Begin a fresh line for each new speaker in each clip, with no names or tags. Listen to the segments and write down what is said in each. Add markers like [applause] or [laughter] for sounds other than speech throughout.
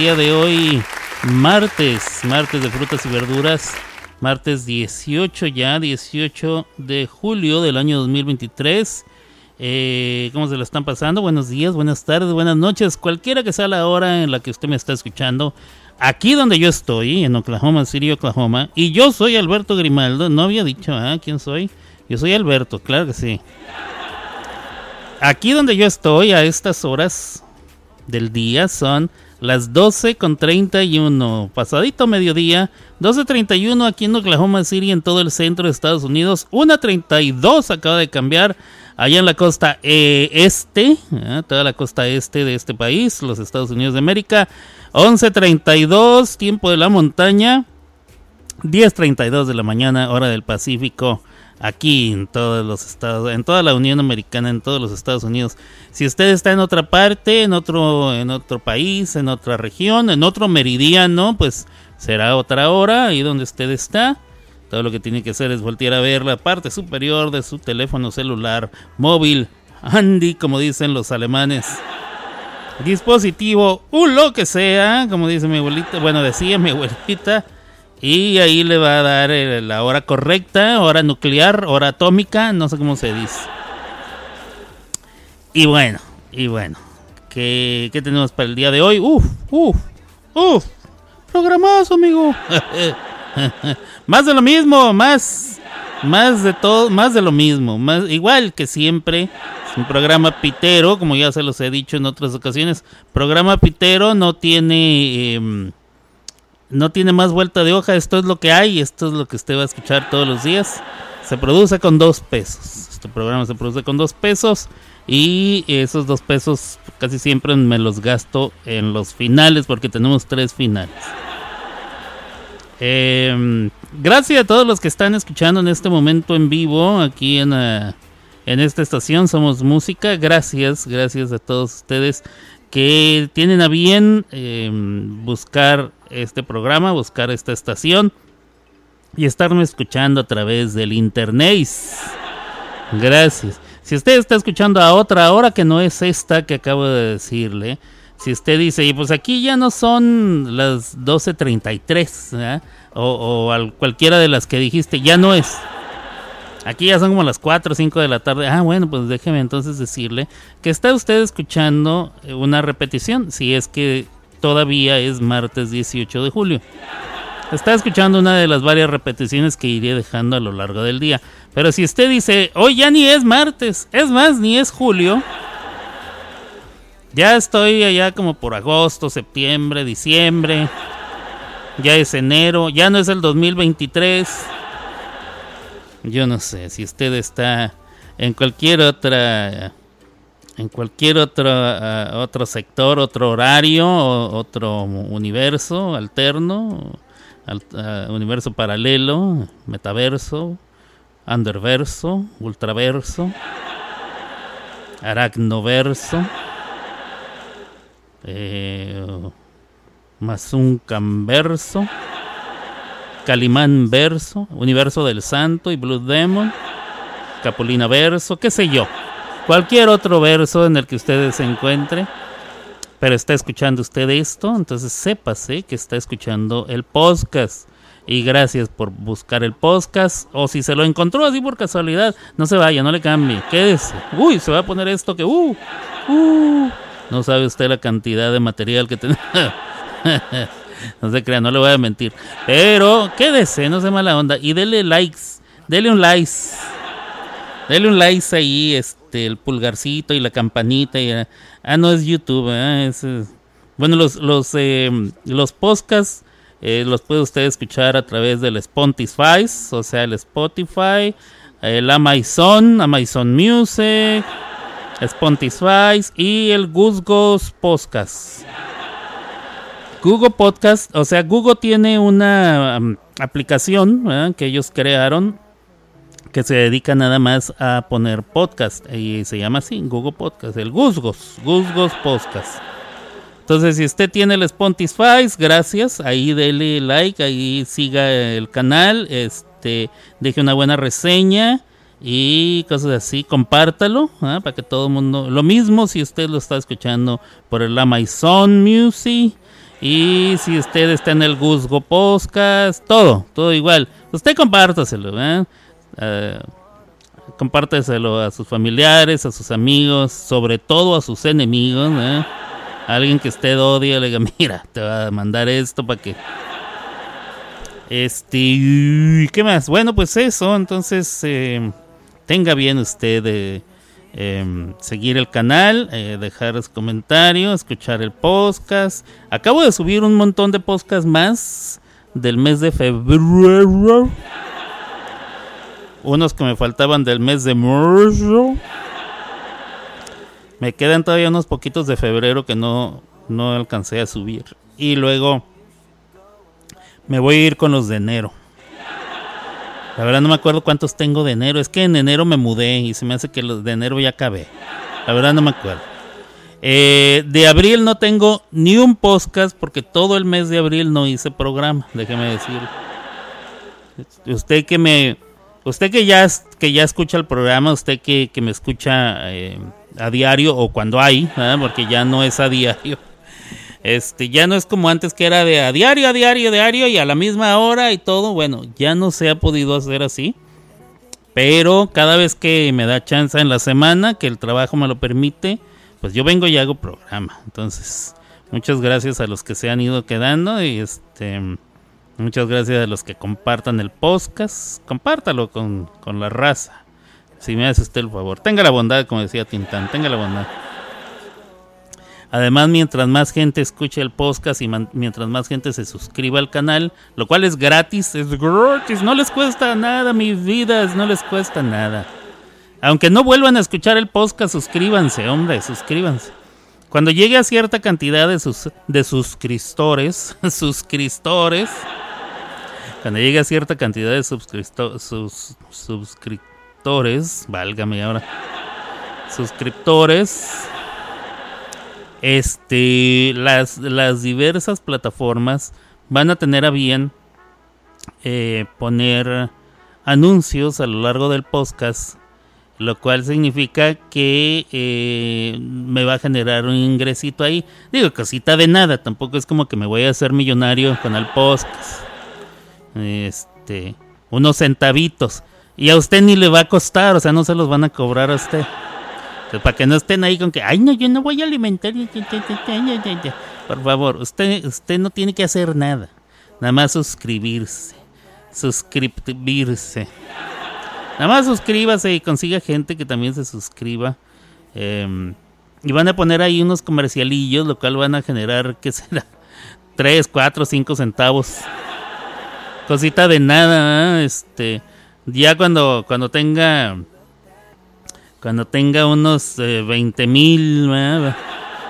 día de hoy? Martes, martes de frutas y verduras. Martes 18 ya, 18 de julio del año 2023. Eh, ¿Cómo se lo están pasando? Buenos días, buenas tardes, buenas noches. Cualquiera que sea la hora en la que usted me está escuchando. Aquí donde yo estoy, en Oklahoma City, Oklahoma. Y yo soy Alberto Grimaldo. No había dicho, ¿ah? ¿Quién soy? Yo soy Alberto, claro que sí. Aquí donde yo estoy a estas horas del día son las 12 con 31, pasadito mediodía, 12.31 aquí en Oklahoma City en todo el centro de Estados Unidos, 1.32 acaba de cambiar allá en la costa este, toda la costa este de este país, los Estados Unidos de América, 11.32 tiempo de la montaña, 10.32 de la mañana hora del Pacífico aquí en todos los estados, en toda la Unión Americana, en todos los Estados Unidos. Si usted está en otra parte, en otro, en otro país, en otra región, en otro meridiano, pues será otra hora ahí donde usted está. Todo lo que tiene que hacer es voltear a ver la parte superior de su teléfono celular, móvil, handy, como dicen los alemanes. Dispositivo, o lo que sea, como dice mi abuelita, bueno, decía mi abuelita. Y ahí le va a dar la hora correcta, hora nuclear, hora atómica, no sé cómo se dice. Y bueno, y bueno, ¿qué, qué tenemos para el día de hoy? Uf, uf, uf, programazo, amigo. [laughs] más de lo mismo, más, más de todo, más de lo mismo, más igual que siempre. Un programa pitero, como ya se los he dicho en otras ocasiones. Programa pitero no tiene... em, no tiene más vuelta de hoja, esto es lo que hay, esto es lo que usted va a escuchar todos los días. Se produce con dos pesos. Este programa se produce con dos pesos y esos dos pesos casi siempre me los gasto en los finales porque tenemos tres finales. Eh, gracias a todos los que están escuchando en este momento en vivo aquí en, eh, en esta estación Somos Música. Gracias, gracias a todos ustedes que tienen a bien eh, buscar este programa, buscar esta estación y estarme escuchando a través del internet. Gracias. Si usted está escuchando a otra hora que no es esta que acabo de decirle, si usted dice, y pues aquí ya no son las 12.33, ¿verdad? o, o al- cualquiera de las que dijiste, ya no es. Aquí ya son como las 4 o 5 de la tarde. Ah, bueno, pues déjeme entonces decirle que está usted escuchando eh, una repetición, si es que todavía es martes 18 de julio. Está escuchando una de las varias repeticiones que iré dejando a lo largo del día. Pero si usted dice, hoy ya ni es martes, es más, ni es julio, ya estoy allá como por agosto, septiembre, diciembre, ya es enero, ya no es el 2023. Yo no sé si usted está en cualquier otra en cualquier otro ah, otro sector, otro horario, otro universo alterno, al- ah, universo paralelo, metaverso, underverso, ultraverso, aracnoverso, eh, mazuncanverso. Calimán Verso, Universo del Santo y Blue Demon, Capulina Verso, qué sé yo. Cualquier otro verso en el que usted se encuentre, pero está escuchando usted esto, entonces sépase que está escuchando el podcast. Y gracias por buscar el podcast. O si se lo encontró así por casualidad, no se vaya, no le cambie. Quédese. Uy, se va a poner esto que. Uh, uh. No sabe usted la cantidad de material que tenemos. [laughs] No se crea, no le voy a mentir. Pero quédese, no se mala onda. Y dele likes. Dele un likes. Dele un likes ahí, este, el pulgarcito y la campanita. Y, ah, ah, no es YouTube, ah, es, eh, bueno, los, los, eh, los podcasts eh, los puede usted escuchar a través del Spotify, o sea, el Spotify, el Amazon, Amazon Music, Spotify y el Guzgos Podcast. Google Podcast, o sea, Google tiene una um, aplicación que ellos crearon que se dedica nada más a poner podcast y se llama así, Google Podcast, el Guzgos, Guzgos Podcast. Entonces, si usted tiene el Spotify, gracias, ahí dele like, ahí siga el canal, este, deje una buena reseña y cosas así, compártalo ¿ah? para que todo el mundo, lo mismo si usted lo está escuchando por el Amazon Music y si usted está en el Guzgo Podcast, todo, todo igual. Usted compártaselo, ¿eh? Uh, compárteselo a sus familiares, a sus amigos, sobre todo a sus enemigos. ¿eh? alguien que usted odia, le diga, mira, te va a mandar esto para que... Este, ¿qué más? Bueno, pues eso, entonces eh, tenga bien usted de Em, seguir el canal, eh, dejar los comentarios, escuchar el podcast. Acabo de subir un montón de podcasts más del mes de febrero. Unos que me faltaban del mes de marzo. Me quedan todavía unos poquitos de febrero que no, no alcancé a subir. Y luego me voy a ir con los de enero. La verdad no me acuerdo cuántos tengo de enero. Es que en enero me mudé y se me hace que los de enero ya acabé. La verdad no me acuerdo. Eh, de abril no tengo ni un podcast porque todo el mes de abril no hice programa, déjeme decir. Usted que me, usted que ya que ya escucha el programa, usted que, me escucha eh, a diario o cuando hay, porque ya no es a diario. [laughs] Este, ya no es como antes que era de a diario, a diario, a diario y a la misma hora y todo. Bueno, ya no se ha podido hacer así. Pero cada vez que me da chance en la semana, que el trabajo me lo permite, pues yo vengo y hago programa. Entonces, muchas gracias a los que se han ido quedando y este muchas gracias a los que compartan el podcast. Compártalo con, con la raza. Si me hace usted el favor. Tenga la bondad, como decía Tintán, tenga la bondad. Además, mientras más gente escuche el podcast y mientras más gente se suscriba al canal, lo cual es gratis, es gratis, no les cuesta nada, mis vidas, no les cuesta nada. Aunque no vuelvan a escuchar el podcast, suscríbanse, hombre, suscríbanse. Cuando llegue a cierta cantidad de, sus, de suscriptores, [laughs] suscriptores, cuando llegue a cierta cantidad de sus, suscriptores, válgame ahora, suscriptores, este, las, las diversas plataformas van a tener a bien eh, poner anuncios a lo largo del podcast, lo cual significa que eh, me va a generar un ingresito ahí. Digo, cosita de nada, tampoco es como que me voy a hacer millonario con el podcast. Este, unos centavitos. Y a usted ni le va a costar, o sea, no se los van a cobrar a usted para que no estén ahí con que, ay, no, yo no voy a alimentar. Por favor, usted, usted no tiene que hacer nada. Nada más suscribirse. Suscribirse. Nada más suscríbase y consiga gente que también se suscriba. Em, y van a poner ahí unos comercialillos, lo cual van a generar, ¿qué será? 3, 4, 5 centavos. Cosita de nada, este. Ya cuando, cuando tenga cuando tenga unos 20 eh, mil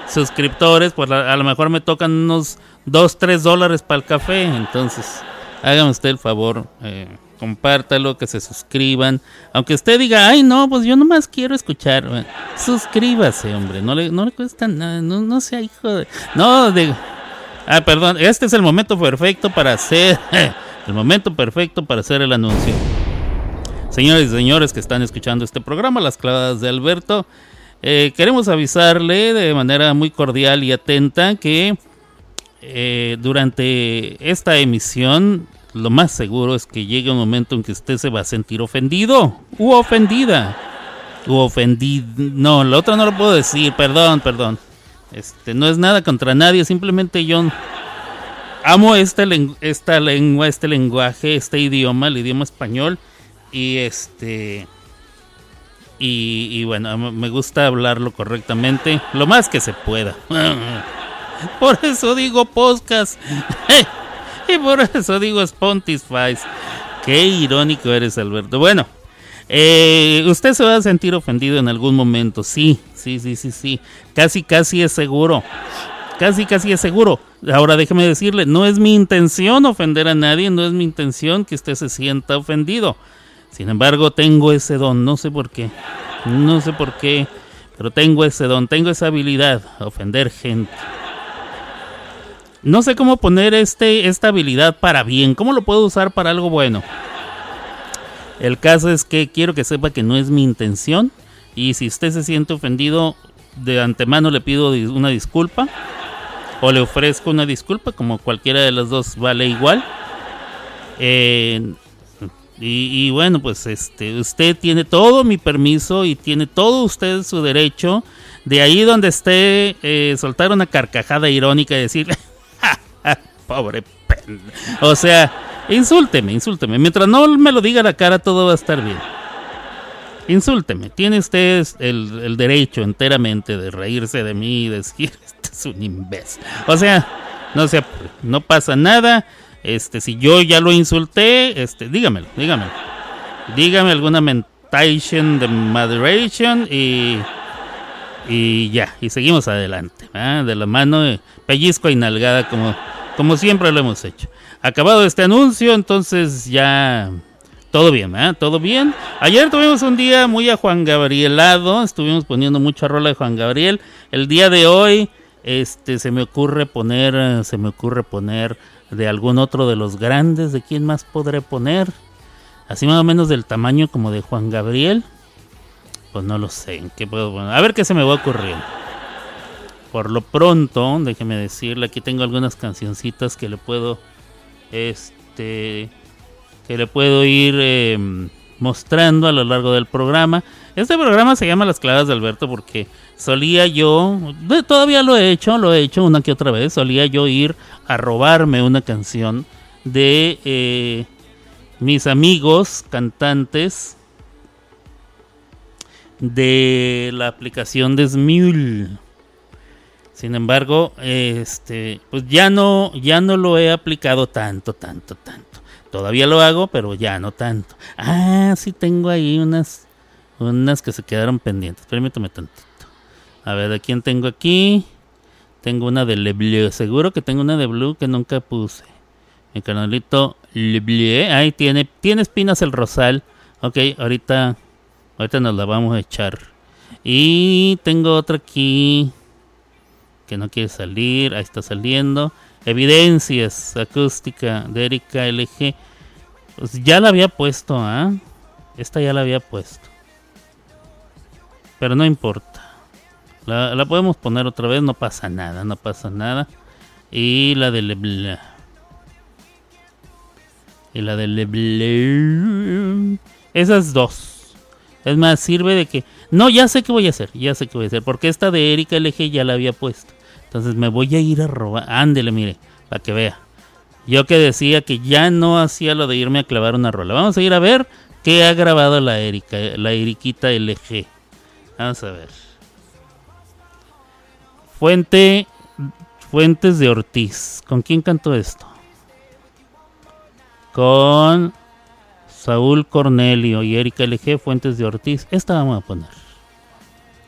suscriptores, pues a, lo mejor me tocan unos 2, 3 dólares para el café. Entonces, hágame usted el favor, eh, compártalo, que se suscriban. Aunque usted diga, ay, no, pues yo nomás quiero escuchar. suscríbase, hombre, no le, no le cuesta nada, no, no sea hijo de... No, de... Ah, perdón, este es el momento perfecto para hacer... [laughs] el momento perfecto para hacer el anuncio. Señores y señores que están escuchando este programa, Las Clavadas de Alberto, eh, queremos avisarle de manera muy cordial y atenta que eh, durante esta emisión lo más seguro es que llegue un momento en que usted se va a sentir ofendido u ofendida. U ofendido. No, lo otro no lo puedo decir, perdón, perdón. Este, no es nada contra nadie, simplemente yo amo esta, esta lengua, este lenguaje, este idioma, el idioma español y este. Y, bueno, me gusta hablarlo correctamente, lo más que se pueda. [laughs] Por eso digo podcast. [laughs] y por eso digo Spontify. Qué irónico eres, Alberto. Bueno, Eh, usted se va a sentir ofendido en algún momento, sí, sí, sí, sí, sí. Casi, casi es seguro. Casi, casi es seguro. Ahora déjeme decirle, no es mi intención ofender a nadie, no es mi intención que usted se sienta ofendido. Sin embargo, tengo ese don, no sé por qué. No sé por qué, pero tengo ese don, tengo esa habilidad, ofender gente. No sé cómo poner este, esta habilidad para bien, cómo lo puedo usar para algo bueno. El caso es que quiero que sepa que no es mi intención y si usted se siente ofendido, de antemano le pido una disculpa o le ofrezco una disculpa, como cualquiera de las dos vale igual. Eh, y, bueno, pues este, usted tiene todo mi permiso y tiene todo usted su derecho de ahí donde esté eh, soltar una carcajada irónica y decirle, [laughs] pobre O sea, insúlteme, insúlteme. Mientras no me lo diga la cara, todo va a estar bien. Insúlteme. Tiene usted el, derecho enteramente de reírse de mí y decir, [laughs] este es un imbécil. O sea, no, sea, no pasa nada. Este, si yo ya lo insulté, este, dígamelo, dígamelo. Dígame alguna mentation de moderation y y ya, y seguimos adelante, de la mano, eh, pellizco y nalgada como, como siempre lo hemos hecho. Acabado este anuncio, entonces ya todo bien, Todo bien. Ayer tuvimos un día muy a Juan Gabrielado, estuvimos poniendo mucha rola de Juan Gabriel. El día de hoy, este, se me ocurre poner, se me ocurre poner de algún otro de los grandes, ¿de quién más podré poner? Así más o menos del tamaño como de Juan Gabriel. Pues no lo sé, ¿en qué puedo poner? A ver qué se me va a ocurrir. Por lo pronto, déjeme decirle, aquí tengo algunas cancioncitas que le puedo, este, que le puedo ir em, mostrando a lo largo del programa. Este programa se llama Las Claves de Alberto porque solía yo, todavía lo he hecho, lo he hecho una que otra vez, solía yo ir a robarme una canción de eh, mis amigos cantantes de la aplicación de Smule. Sin embargo, este, pues ya no, ya no lo he aplicado tanto, tanto, tanto. Todavía lo hago, pero ya no tanto. Ah, sí tengo ahí unas, unas que se quedaron pendientes. Permítame tantito. A ver, ¿de quién tengo aquí? Tengo una de Le Bleu. Seguro que tengo una de Blue que nunca puse. Mi canalito Le Bleu. Ahí tiene. Tiene espinas el rosal. Ok, ahorita. Ahorita nos la vamos a echar. Y tengo otra aquí. Que no quiere salir. Ahí está saliendo. Evidencias acústica de Erika LG. Pues ya la había puesto, ¿ah? Esta ya la había puesto. Pero no importa. La, podemos poner otra vez, no pasa nada, no pasa nada. Y la de Leblanc. Y la de Leblanc. Esas dos. Es más, sirve de que... No, ya sé qué voy a hacer, ya sé qué voy a hacer. Porque esta de Erika LG ya la había puesto. Entonces me voy a ir a robar. Ándele, mire, para que vea. Yo que decía que ya no hacía lo de irme a clavar una rola. Vamos a ir a ver qué ha grabado la Erika, la Eriquita LG. Vamos a ver. Fuente Fuentes de Ortiz. ¿Con quién cantó esto? Con Saúl Cornelio y Erika LG Fuentes de Ortiz. Esta vamos a poner.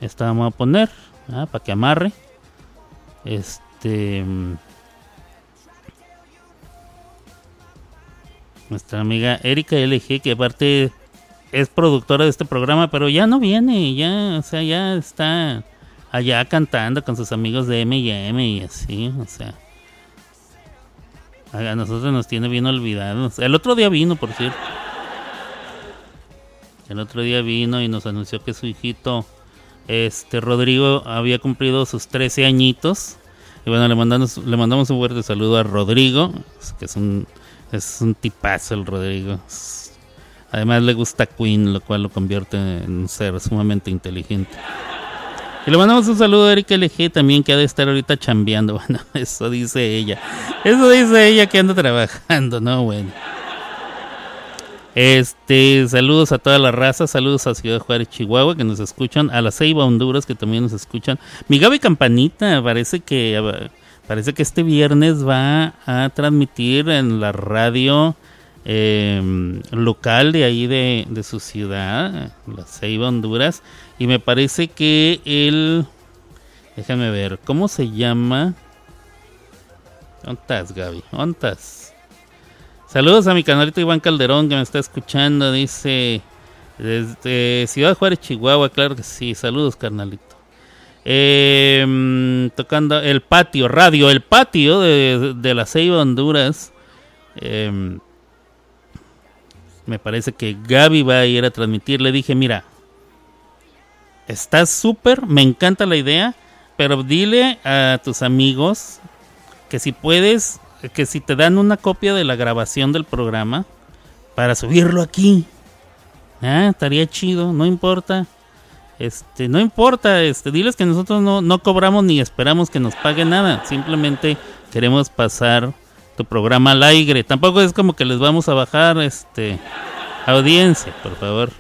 Esta vamos a poner. Ah, para que amarre. Este. Nuestra amiga Erika LG, que aparte es productora de este programa, pero ya no viene, ya, o sea, ya está allá cantando con sus amigos de M&M y así, o sea. A nosotros nos tiene bien olvidados. El otro día vino, por cierto. El otro día vino y nos anunció que su hijito, este Rodrigo, había cumplido sus 13 añitos. Y bueno, le mandamos, le mandamos un fuerte saludo a Rodrigo, que es un, es un tipazo el Rodrigo. Además le gusta Queen, lo cual lo convierte en un ser sumamente inteligente. Y le mandamos un saludo a Erika LG también que ha de estar ahorita chambeando. [laughs] Bueno, eso dice ella. Eso dice ella que anda trabajando, ¿no? Bueno. Este, saludos a toda la raza, saludos a Ciudad Juárez, Chihuahua, que nos escuchan, a la Ceiba, Honduras, que también nos escuchan. Mi Gaby Campanita, parece que parece que este viernes va a transmitir en la radio em, local de ahí de, de, su ciudad, la Ceiba, Honduras. Y me parece que él... Déjame ver, ¿cómo se llama? ¿Dónde estás, Gaby? ¿Dónde estás? Saludos a mi canalito Iván Calderón que me está escuchando. Dice desde Ciudad Juárez, Chihuahua. Claro que sí. Saludos, carnalito. Eh, tocando el patio, radio, el patio de, de la Ceiba, Honduras. Eh, me parece que Gaby va a ir a transmitir. Le dije, mira, estás súper, me encanta la idea, pero dile a tus amigos que si puedes, que si te dan una copia de la grabación del programa para subirlo aquí. Ah, estaría chido, no importa. Este, no importa, este, diles que nosotros no, no cobramos ni esperamos que nos paguen nada. Simplemente queremos pasar tu programa al aire. Tampoco es como que les vamos a bajar este audiencia, por favor.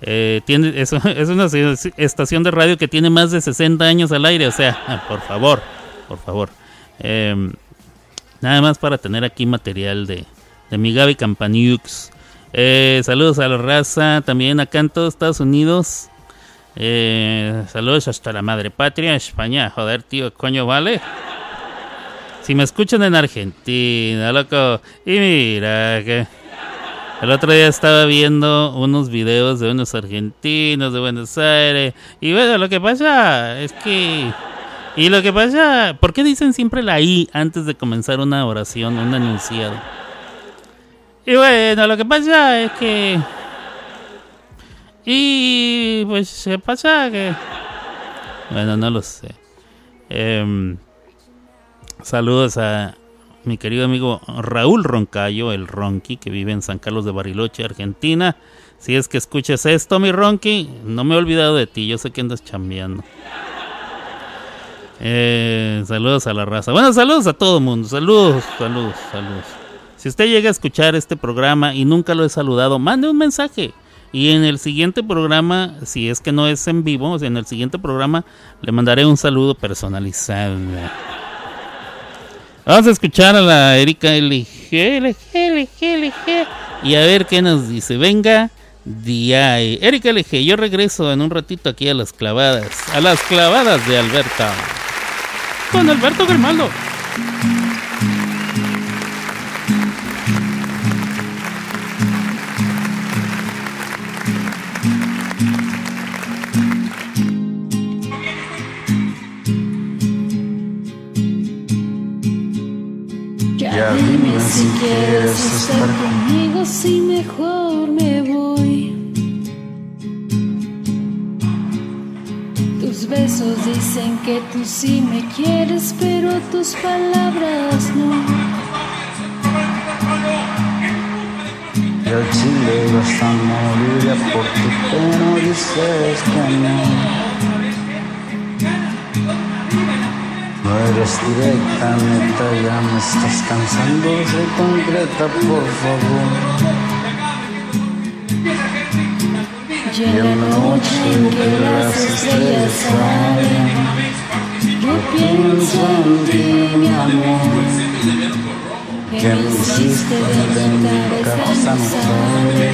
Eh, tiene, es, [laughs] es, una estación de radio que tiene más de 60 años al aire, o sea, [laughs] por favor, por favor. Eh, nada más para tener aquí material de, de mi Gaby Campaniux. Eh, saludos a la raza, también acá en todos Estados Unidos. Eh, saludos hasta la madre patria, España. Joder, tío, coño, vale. Si me escuchan en Argentina, loco. Y mira que. El otro día estaba viendo unos videos de unos argentinos de Buenos Aires. Y bueno, lo que pasa es que. Y lo que pasa. ¿Por qué dicen siempre la I antes de comenzar una oración, un enunciado? Y bueno, lo que pasa es que. Y pues se pasa que... Bueno, no lo sé. Eh, saludos a mi querido amigo Raúl Roncayo, el Ronqui, que vive en San Carlos de Bariloche, Argentina. Si es que escuchas esto, mi Ronqui, no me he olvidado de ti, yo sé que andas chambeando. Eh, saludos a la raza. Bueno, saludos a todo el mundo. Saludos, saludos, saludos. Si usted llega a escuchar este programa y nunca lo he saludado, mande un mensaje. Y en el siguiente programa, si es que no es en vivo, o sea, en el siguiente programa le mandaré un saludo personalizado. Vamos a escuchar a la Erika LG, LG, LG, LG y a ver qué nos dice. Venga, DI. Erika LG, yo regreso en un ratito aquí a las clavadas, a las clavadas de Alberta. Con Alberto Grimaldo.
Ya dime si quieres estar conmigo, si mejor me voy. Besos dicen que tú sí me quieres, pero tus palabras no.
Y al chile vas morir ya por tu pena dices que no. No eres directa, neta, ya me estás cansando, soy concreta, por favor.
Y en la noche que las estrellas salen, yo pienso en ti, mi amor. Que me hiciste dentar esta noche.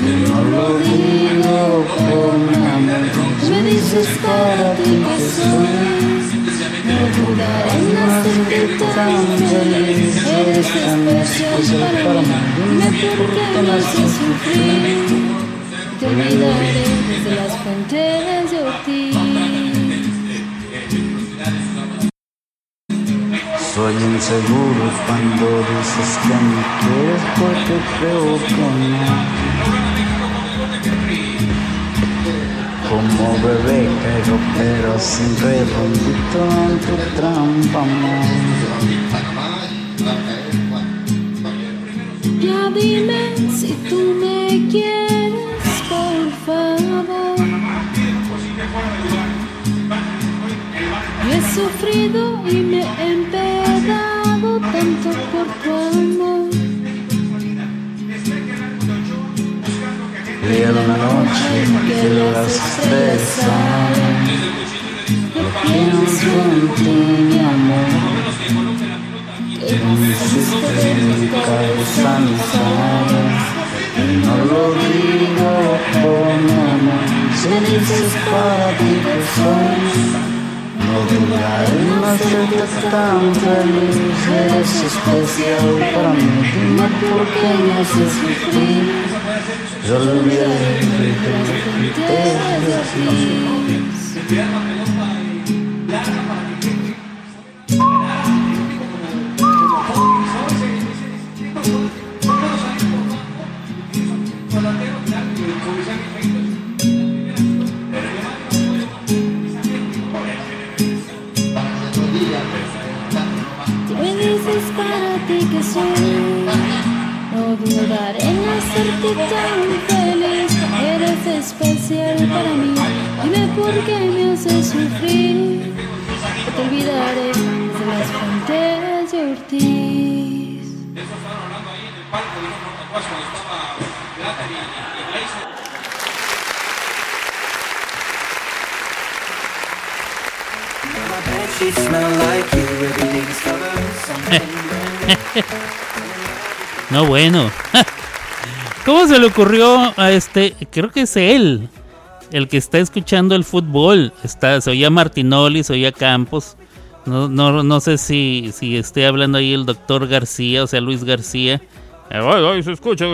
Y no lo digo por mi amor. Me dices para ti que soy. No dudaré en hacerte tan feliz. Eres especial para mí. Qué me haces sufrir. Te olvidaré desde las fronteras de Ortiz.
Soy inseguro cuando dices que me quieres porque creo que no. Como bebé caigo pero sin redondito en tu trampa, amor.
Ya dime si tú me quieres, he sufrido y me he empedado tanto por tu amor.
Una noche que las pienso en ti, mi amor. Miseria Y no lo digo mi amor Si dices para ti que soy no dudaré en hacerte tan feliz. Eres especial para mí Dime por qué me haces sufrir. Yo olvidaré que te de
no dudaré en hacerte tan feliz. Eres especial para mí, dime por qué me haces sufrir. No te olvidaré de las fuentes de Ortiz.
She smell like you, everything's covered in [laughs] something. [laughs]
No, bueno. [laughs] ¿Cómo se le ocurrió a este? Creo que es él, el que está escuchando el fútbol. Está, se oía Martinoli, se oía Campos. No, no, no sé si, si esté hablando ahí el doctor García, o sea, Luis García. Ay, ay, se escucha.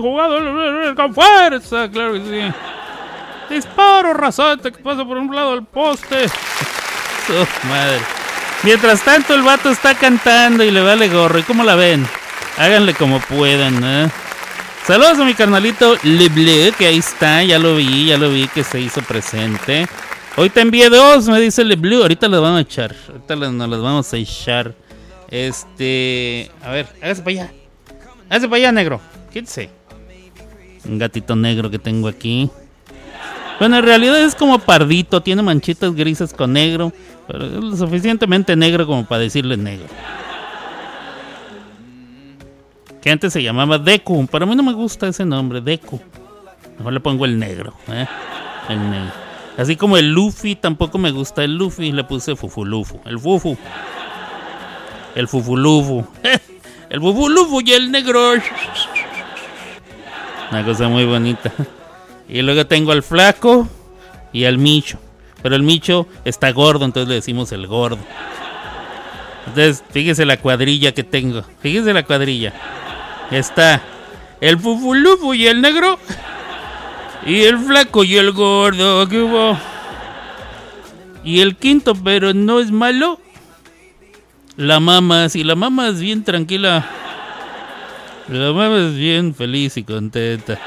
Jugado con fuerza, claro que sí. Disparo rasante que pasa por un lado del poste. Su [laughs] madre. Mientras tanto, el vato está cantando y le vale gorro. ¿Y cómo la ven? Háganle como puedan, ¿eh? Saludos a mi carnalito Le Bleu, que ahí está. Ya lo vi, ya lo vi que se hizo presente. Hoy te envié dos, me dice Le Bleu. Ahorita las vamos a echar. Ahorita las- nos las vamos a echar. Este. A ver, hágase para allá. Hágase para allá, negro. Quítese. Un gatito negro que tengo aquí. Bueno, en realidad es como pardito, tiene manchitas grises con negro, pero es lo suficientemente negro como para decirle negro. Que antes se llamaba Deku, pero a mí no me gusta ese nombre, Deku. Mejor le pongo el negro, ¿eh? El negro. Así como el Luffy, tampoco me gusta el Luffy, le puse Fufulufu, el Fufu. El Fufulufu. [laughs] El Fufulufu y el negro. Una cosa muy bonita. Y luego tengo al flaco y al micho. Pero el micho está gordo, entonces le decimos el gordo. Entonces, fíjese la cuadrilla que tengo. Fíjese la cuadrilla. Está el fufulufu y el negro. Y el flaco y el gordo. Y el quinto, pero no es malo. La mamá, si la mamá es bien tranquila. La mamá es bien feliz y contenta.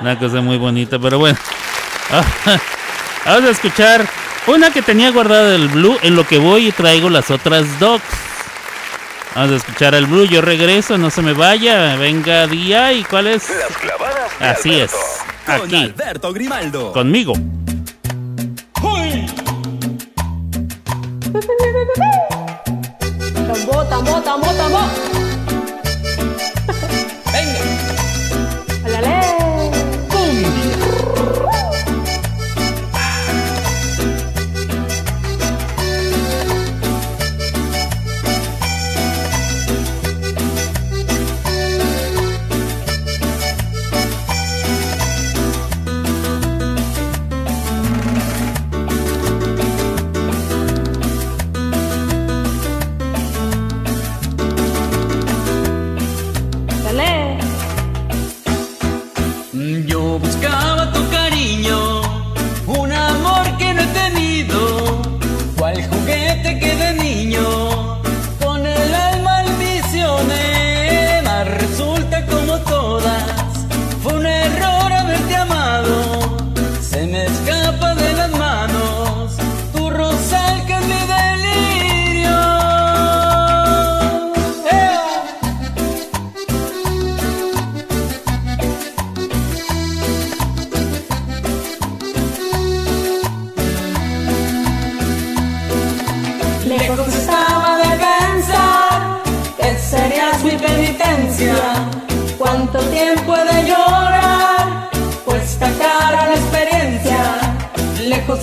Una cosa muy bonita, pero bueno. [laughs] Vamos a escuchar una que tenía guardada del Blue en lo que voy y traigo las otras dos. Vamos a escuchar al Blue, yo regreso, no se me vaya. Venga día y cuál es.
Las clavadas de
Así es.
Alberto.
Aquí,
Alberto Grimaldo.
conmigo.
Tambor, tambor, tambor, tambor.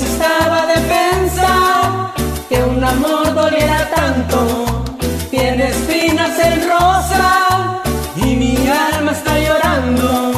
estaba de pensar que un amor doliera tanto. Tiene espinas en rosa y mi alma está llorando.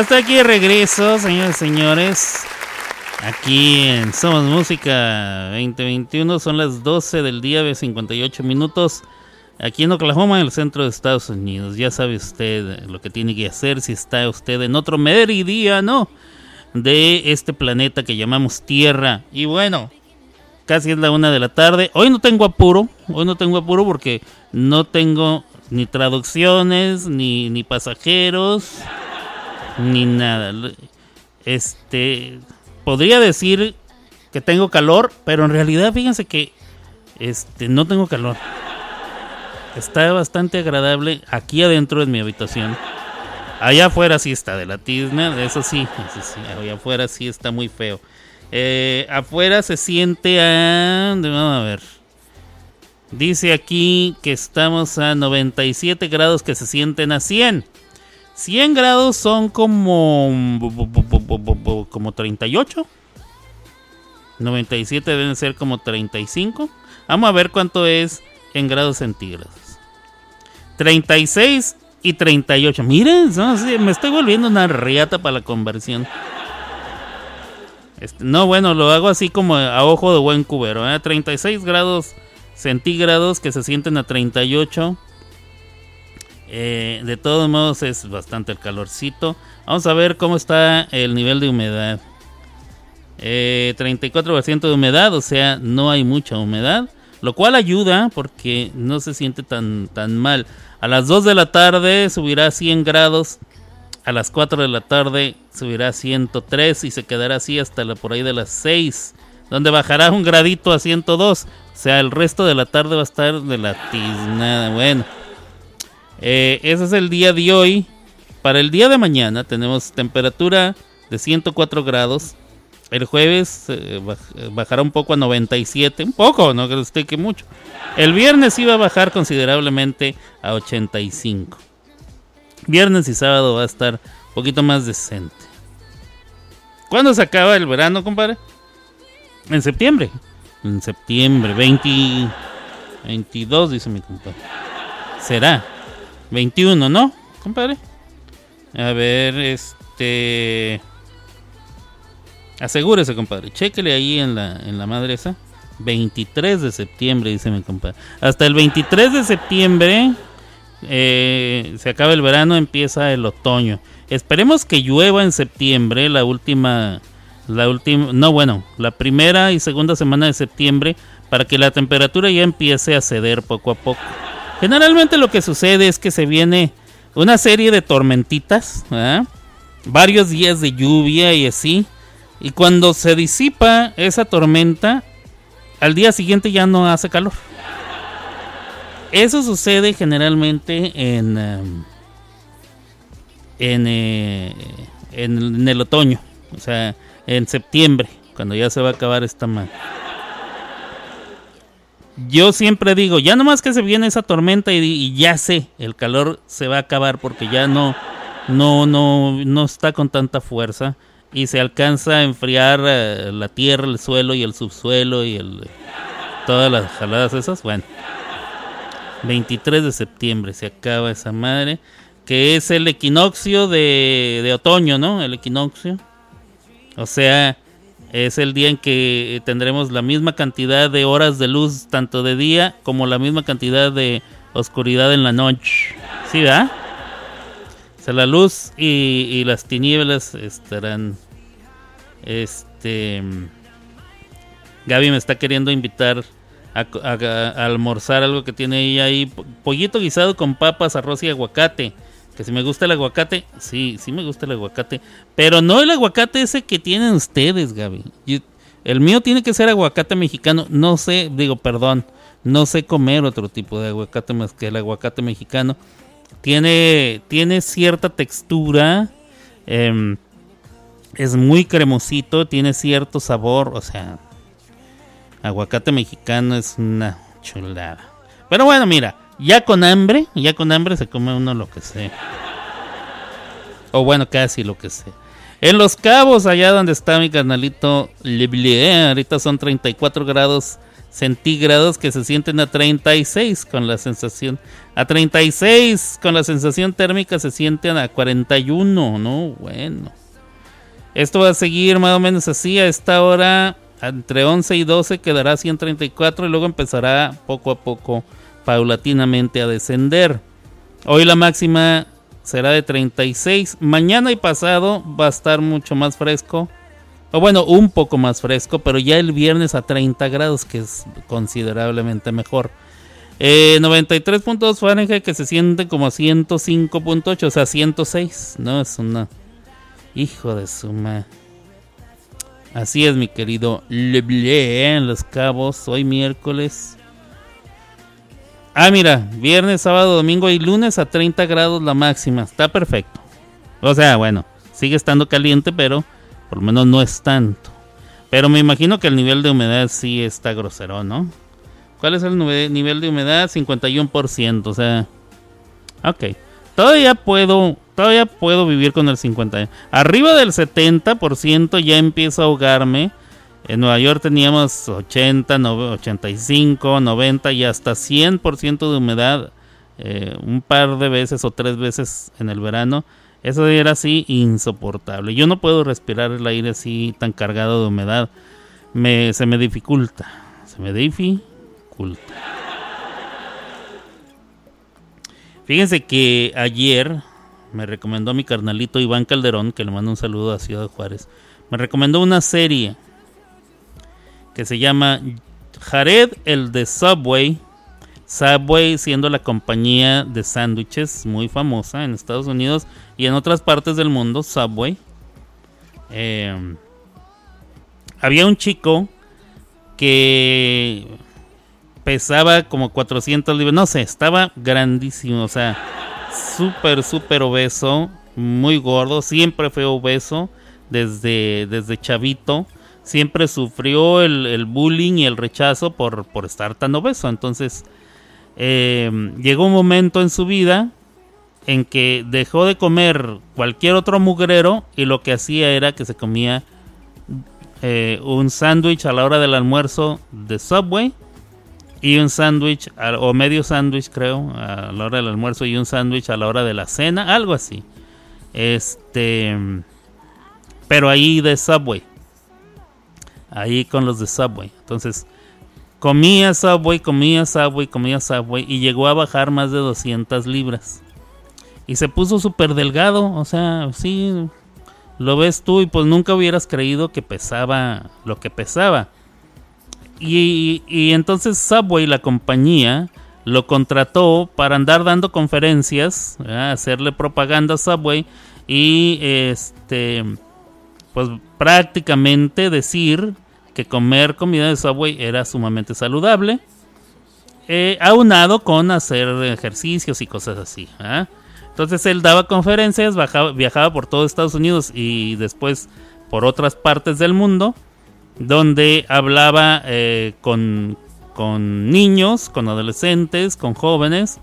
Ya
estoy aquí de regreso, señores y señores. Aquí en Somos Música 2021. Son las 12 del día de 58 minutos. Aquí en Oklahoma, en el centro de Estados Unidos. Ya sabe usted lo que tiene que hacer si está usted en otro meridiano de este planeta que llamamos Tierra. Y bueno, casi es la una de la tarde. Hoy no tengo apuro, hoy no tengo apuro porque no tengo ni traducciones, ni, ni pasajeros, ni nada. Este, podría decir que tengo calor, pero en realidad fíjense que este, no tengo calor. Está bastante agradable aquí adentro en mi habitación. Allá afuera sí está de la tizna, eso sí, eso sí, allá afuera sí está muy feo. Eh, afuera se siente a... Vamos a ver. Dice aquí que estamos a 97 grados que se sienten a 100. 100 grados son como... como 38. 97 deben ser como 35. Vamos a ver cuánto es en grados centígrados. 36 y 38. Miren, me estoy volviendo una riata para la conversión. Este, no, bueno, lo hago así como a ojo de buen cubero. ¿eh? 36 grados centígrados que se sienten a 38. Eh, de todos modos es bastante el calorcito. Vamos a ver cómo está el nivel de humedad. Eh, 34% de humedad, o sea, no hay mucha humedad. Lo cual ayuda porque no se siente tan, tan mal. A las 2 de la tarde subirá a 100 grados. A las 4 de la tarde subirá a 103 y se quedará así hasta la, por ahí de las 6. Donde bajará un gradito a 102. O sea, el resto de la tarde va a estar de la tiznada. Bueno. Eh, ese es el día de hoy. Para el día de mañana tenemos temperatura de 104 grados. El jueves eh, baj- bajará un poco a 97, un poco, no cree usted que mucho. El viernes iba a bajar considerablemente a 85. Viernes y sábado va a estar un poquito más decente. ¿Cuándo se acaba el verano, compadre? En septiembre. En septiembre, 20, 22, dice mi compadre. Será. 21, ¿no, compadre? A ver, este... Asegúrese, compadre. Chéquele ahí en la, en la madre esa. 23 de septiembre, dice mi compadre. Hasta el 23 de septiembre eh, se acaba el verano, empieza el otoño. Esperemos que llueva en septiembre, la última, la última, no bueno, la primera y segunda semana de septiembre, para que la temperatura ya empiece a ceder poco a poco. Generalmente lo que sucede es que se viene una serie de tormentitas, varios días de lluvia y así, y cuando se disipa esa tormenta, al día siguiente ya no hace calor. Eso sucede generalmente en, em, eh, en, en el otoño, o sea, en septiembre, cuando ya se va a acabar esta madre. Yo siempre digo, ya nomás que se viene esa tormenta y, y ya sé, el calor se va a acabar porque ya no, no, no, no está con tanta fuerza y se alcanza a enfriar eh, la tierra, el suelo y el subsuelo y el, todas las jaladas esas. Bueno, 23 de septiembre se acaba esa madre, que es el equinoccio de, de otoño, ¿no? El equinoccio. O sea, es el día en que tendremos la misma cantidad de horas de luz, tanto de día como la misma cantidad de oscuridad en la noche. ¿Sí, verdad? O sea, la luz y, las tinieblas estarán. Este. Gaby me está queriendo invitar a, a- a almorzar algo que tiene ella ahí. po- Pollito guisado con papas, arroz y aguacate. Que si me gusta el aguacate, sí, sí me gusta el aguacate. Pero no el aguacate ese que tienen ustedes, Gaby. El mío tiene que ser aguacate mexicano. No sé, digo, perdón. No sé comer otro tipo de aguacate más que el aguacate mexicano. Tiene, tiene cierta textura. em, es muy cremosito. Tiene cierto sabor. O sea, aguacate mexicano es una chulada. Pero bueno, mira. Ya con hambre, ya con hambre se come uno lo que sea. O bueno, casi lo que sea. En Los Cabos, allá donde está mi carnalito Leblier, ahorita son 34 grados centígrados que se sienten a 36 con la sensación. A 36 con la sensación térmica se sienten a 41, ¿no? Bueno. Esto va a seguir más o menos así a esta hora. Entre 11 y 12 quedará 134 y luego empezará poco a poco, paulatinamente a descender. Hoy la máxima será de 36. Mañana y pasado va a estar mucho más fresco. O bueno, un poco más fresco, pero ya el viernes a 30 grados, que es considerablemente mejor. Eh, 93.2 Fahrenheit que se siente como 105.8, o sea, 106. No, es una... Hijo de suma. Así es, mi querido Leblé en Los Cabos, hoy miércoles. Ah, mira, viernes, sábado, domingo y lunes a 30 grados la máxima. Está perfecto. O sea, bueno, sigue estando caliente, pero por lo menos no es tanto. Pero me imagino que el nivel de humedad sí está grosero, ¿no? ¿Cuál es el nivel de humedad? 51%, o sea... Ok. Todavía puedo, todavía puedo vivir con el 50. Arriba del 70% ya empiezo a ahogarme. En Nueva York teníamos 80, nove- 85, 90 y hasta 100% de humedad eh, un par de veces o tres veces en el verano. Eso era así insoportable. Yo no puedo respirar el aire así tan cargado de humedad. Me, se me dificulta. Se me dificulta. Fíjense que ayer me recomendó mi carnalito Iván Calderón, que le mando un saludo a Ciudad Juárez. Me recomendó una serie que se llama Jared el de Subway. Subway siendo la compañía de sándwiches muy famosa en Estados Unidos y en otras partes del mundo, Subway. Eh, había un chico que pesaba como 400 libras, no sé, estaba grandísimo, o sea, súper, súper obeso, muy gordo, siempre fue obeso desde, desde chavito. Siempre sufrió el, el bullying y el rechazo por, por estar tan obeso. Entonces, eh, llegó un momento en su vida en que dejó de comer cualquier otro mugrero y lo que hacía era que se comía eh, un sándwich a la hora del almuerzo de Subway y un sándwich o medio sándwich creo a la hora del almuerzo y un sándwich a la hora de la cena, algo así. Este, pero ahí de Subway. Ahí con los de Subway. Entonces, comía Subway, comía Subway, comía Subway y llegó a bajar más de 200 libras. Y se puso súper delgado, o sea, sí, lo ves tú y pues nunca hubieras creído que pesaba lo que pesaba. Y, entonces Subway, la compañía, lo contrató para andar dando conferencias, hacerle propaganda a Subway y este pues prácticamente decir que comer comida de Subway era sumamente saludable, eh, aunado con hacer ejercicios y cosas así. ¿ah? Entonces él daba conferencias, bajaba- viajaba por todo Estados Unidos y después por otras partes del mundo, donde hablaba eh, con, con niños, con adolescentes, con jóvenes,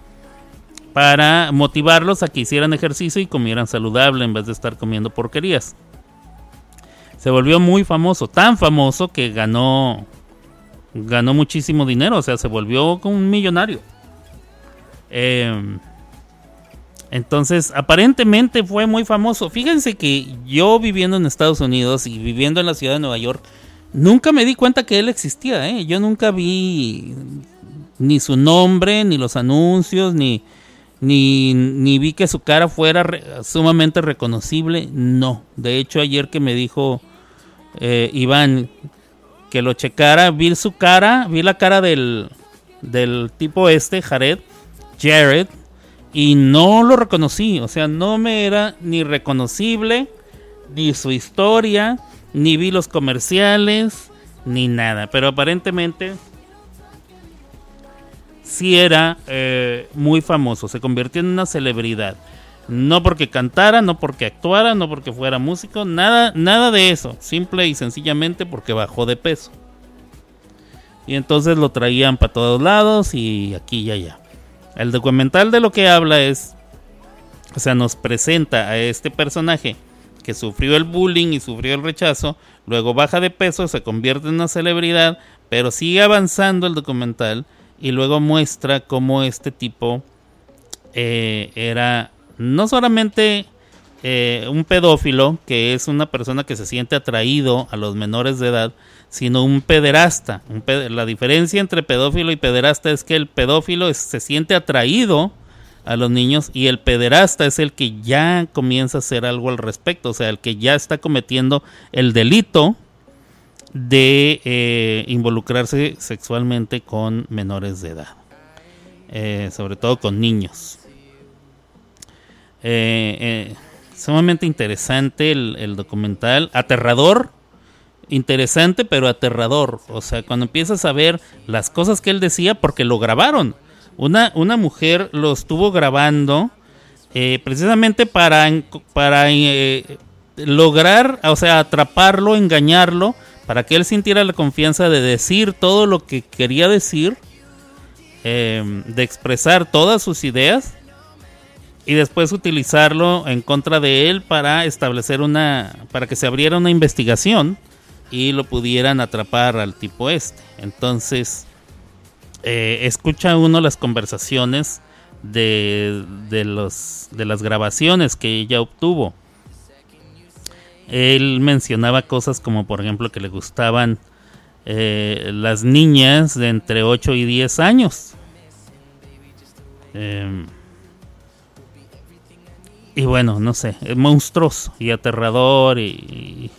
para motivarlos a que hicieran ejercicio y comieran saludable en vez de estar comiendo porquerías. Se volvió muy famoso, tan famoso que ganó ganó muchísimo dinero, o sea, se volvió como un millonario. Eh, entonces, aparentemente fue muy famoso. Fíjense que yo viviendo en Estados Unidos y viviendo en la ciudad de Nueva York, nunca me di cuenta que él existía. ¿eh? Yo nunca vi ni su nombre, ni los anuncios, ni, ni, ni vi que su cara fuera sumamente reconocible. No. De hecho, ayer que me dijo eh, Iván que lo checara, vi su cara, vi la cara del, del tipo este, Jared, Jared, y no lo reconocí, o sea, no me era ni reconocible, ni su historia, ni vi los comerciales, ni nada, pero aparentemente sí era eh, muy famoso, se convirtió en una celebridad. No porque cantara, no porque actuara, no porque fuera músico, nada, nada de eso. Simple y sencillamente porque bajó de peso. Y entonces lo traían para todos lados y aquí y allá. El documental de lo que habla es, o sea, nos presenta a este personaje que sufrió el bullying y sufrió el rechazo, luego baja de peso, se convierte en una celebridad, pero sigue avanzando el documental y luego muestra cómo este tipo eh, era no solamente eh, un pedófilo, que es una persona que se siente atraído a los menores de edad, sino un pederasta. Un la diferencia entre pedófilo y pederasta es que el pedófilo se siente atraído a los niños y el pederasta es el que ya comienza a hacer algo al respecto, o sea, el que ya está cometiendo el delito de eh, involucrarse sexualmente con menores de edad, Eh, sobre todo con niños. Eh, sumamente interesante el, documental, aterrador, interesante pero aterrador. O sea, cuando empiezas a ver las cosas que él decía, porque lo grabaron. Una, una mujer lo estuvo grabando precisamente para, para lograr, o sea, atraparlo, engañarlo, para que él sintiera la confianza de decir todo lo que quería decir, eh, de expresar todas sus ideas y después utilizarlo en contra de él para establecer una para que se abriera una investigación y lo pudieran atrapar al tipo este. Entonces eh, escucha uno las conversaciones de, de los de las grabaciones que ella obtuvo él mencionaba cosas como por ejemplo que le gustaban eh, las niñas de entre 8 y 10 años Em, y bueno, no sé, es monstruoso y aterrador y,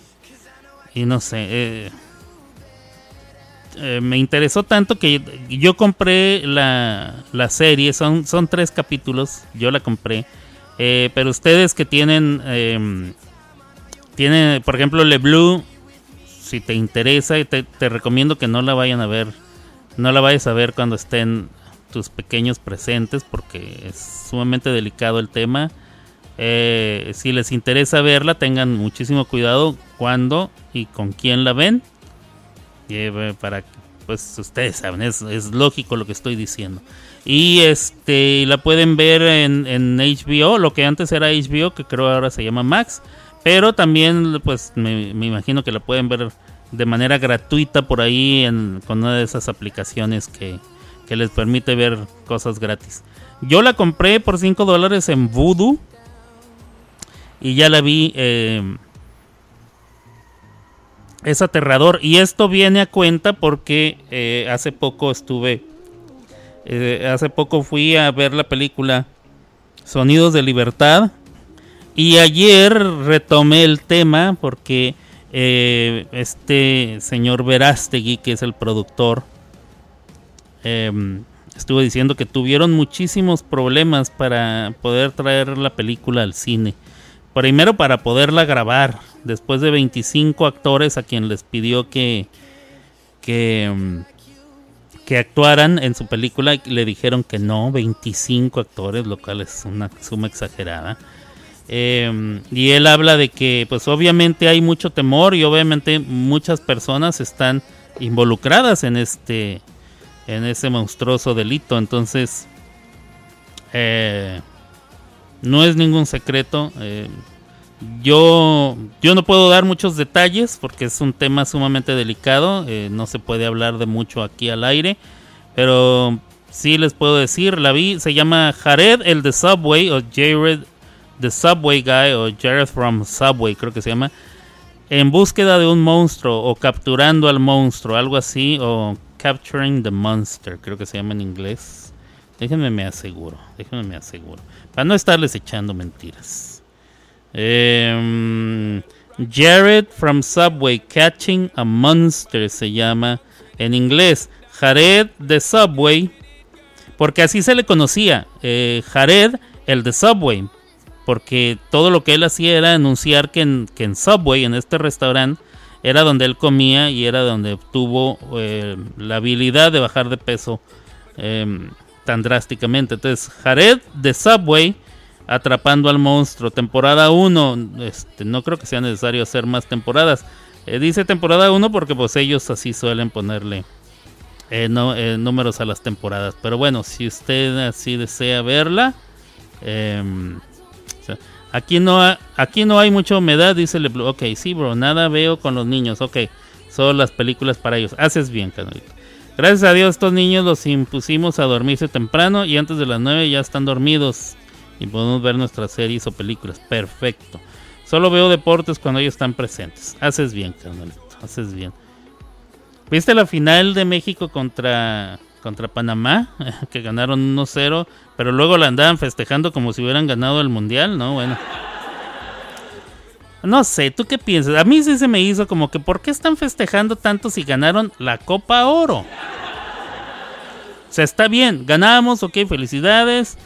y, no sé. eh, eh, me interesó tanto que yo compré la, la serie, son, son tres capítulos, yo la compré. eh, pero ustedes que tienen, tienen, por ejemplo, Le Blue, si te interesa, te, te recomiendo que no la vayan a ver, no la vayas a ver cuando estén tus pequeños presentes porque es sumamente delicado el tema Eh, si les interesa verla, tengan muchísimo cuidado cuando y con quién la ven. Para pues ustedes saben, es, es lógico lo que estoy diciendo. Y este la pueden ver en, en HBO, lo que antes era HBO, que creo ahora se llama Max. Pero también, pues me, imagino que la pueden ver de manera gratuita por ahí en, con una de esas aplicaciones que, que les permite ver cosas gratis. Yo la compré por 5 dólares en Voodoo. Y ya la vi. eh, es aterrador. Y esto viene a cuenta porque eh, hace poco estuve. eh, hace poco fui a ver la película Sonidos de Libertad. Y ayer retomé el tema porque eh, este señor Verástegui, que es el productor, em, estuvo diciendo que tuvieron muchísimos problemas para poder traer la película al cine. Primero para poderla grabar, después de 25 actores a quien les pidió que, que, em, que actuaran en su película, le dijeron que no, 25 actores, lo cual es una suma exagerada. Eh, y él habla de que pues obviamente hay mucho temor y obviamente muchas personas están involucradas en este en ese monstruoso delito. Entonces eh, no es ningún secreto. Eh, yo yo no puedo dar muchos detalles porque es un tema sumamente delicado eh, no se puede hablar de mucho aquí al aire pero sí les puedo decir la vi se llama Jared el de Subway o Jared The Subway Guy o Jared from Subway, creo que se llama, en búsqueda de un monstruo o capturando al monstruo, algo así, o Capturing the Monster, creo que se llama en inglés. Déjenme me aseguro, déjenme me aseguro, para no estarles echando mentiras. Em, Jared from Subway, Catching a Monster se llama en inglés. Jared de Subway, porque así se le conocía, eh, Jared el de Subway, porque todo lo que él hacía era anunciar que en, que en Subway, en este restaurante, era donde él comía y era donde obtuvo eh, la habilidad de bajar de peso eh, tan drásticamente. Entonces, Jared de Subway atrapando al monstruo, temporada 1, este, no creo que sea necesario hacer más temporadas. Eh, dice temporada 1 porque pues ellos así suelen ponerle eh, no, números a las temporadas. Pero bueno, si usted así desea verla, em, aquí no ha- aquí no hay mucha humedad, dice LeBlue. Ok, sí, bro, nada veo con los niños. Ok, solo las películas para ellos. Haces bien, canalito. Gracias a Dios, estos niños los impusimos a dormirse temprano y antes de las 9 ya están dormidos y podemos ver nuestras series o películas. Perfecto. Solo veo deportes cuando ellos están presentes. Haces bien, carnalito. Haces bien. ¿Viste la final de México contra, contra Panamá? [laughs] Que ganaron 1-0, pero luego la andaban festejando como si hubieran ganado el mundial, ¿no? Bueno. No sé, ¿tú qué piensas? A mí sí se me hizo como que ¿por qué están festejando tanto si ganaron la Copa Oro? O sea, está bien, ganamos, ok, felicidades.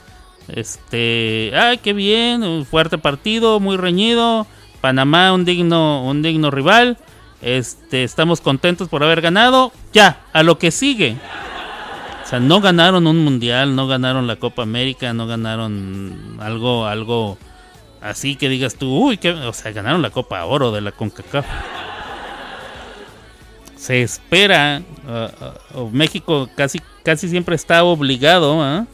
Este, ay, qué bien, un fuerte partido, muy reñido. Panamá, un digno, un digno rival. Este, estamos contentos por haber ganado. Ya, a lo que sigue. No ganaron un mundial, no ganaron la Copa América, no ganaron algo, algo así que digas tú, uy, que, o sea, ganaron la Copa Oro de la CONCACAF. Se espera, uh, uh, México casi, casi siempre está obligado, ¿ah?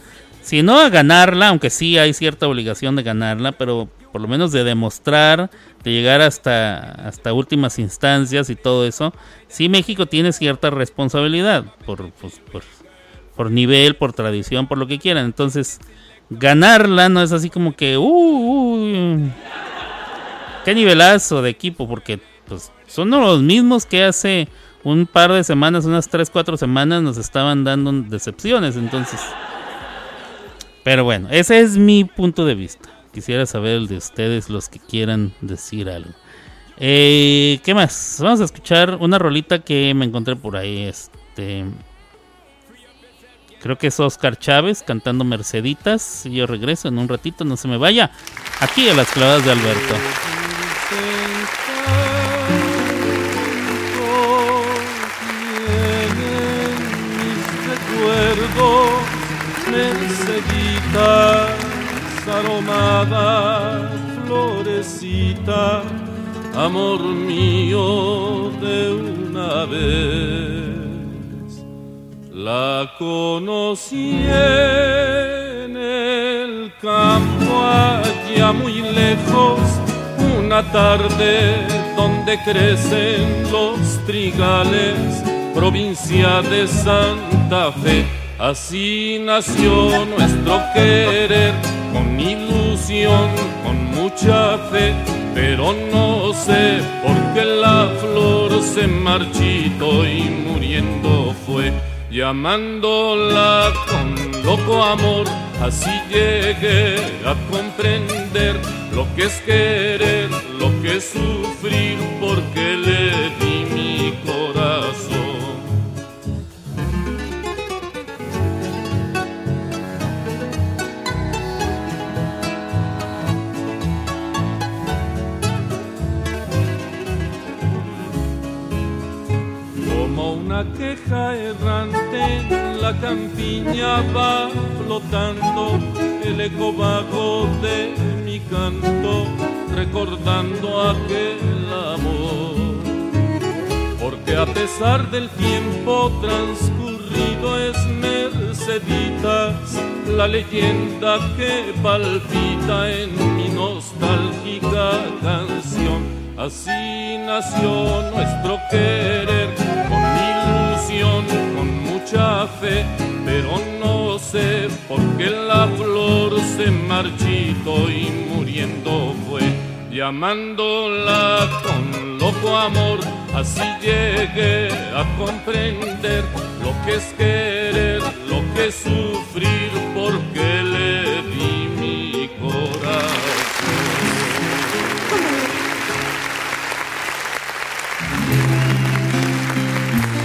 si no a ganarla, aunque sí hay cierta obligación de ganarla, pero por lo menos de demostrar, de llegar hasta, hasta últimas instancias y todo eso, sí México tiene cierta responsabilidad por, pues, por, por nivel, por tradición, por lo que quieran. Entonces, ganarla no es así como que, uh, uh, qué nivelazo de equipo, porque pues, son los mismos que hace un par de semanas, unas 3, 4 semanas nos estaban dando decepciones. Entonces, pero bueno, ese es mi punto de vista. Quisiera saber el de ustedes, los que quieran decir algo. Eh, ¿Qué más? Vamos a escuchar una rolita que me encontré por ahí. Este. Creo que es Oscar Chávez cantando Merceditas. Yo regreso en un ratito, no se me vaya. Aquí a las clavadas de Alberto.
Merceditas aromada florecita, amor mío de una vez. La conocí en el campo allá muy lejos, una tarde donde crecen los trigales, provincia de Santa Fe. Así nació nuestro querer, con ilusión, con mucha fe, pero no sé por qué la flor se marchitó y muriendo fue. Llamándola con loco amor, así llegué a comprender lo que es querer, lo que es sufrir, porque le di mi corazón. Una queja errante la campiña va flotando el eco bajo de mi canto, recordando aquel amor. Porque a pesar del tiempo transcurrido es Merceditas la leyenda que palpita en mi nostálgica canción. Así nació nuestro querer, con con mucha fe, pero no sé por qué la flor se marchitó y muriendo fue. Llamándola con loco amor, así llegué a comprender lo que es querer, lo que es sufrir, porque le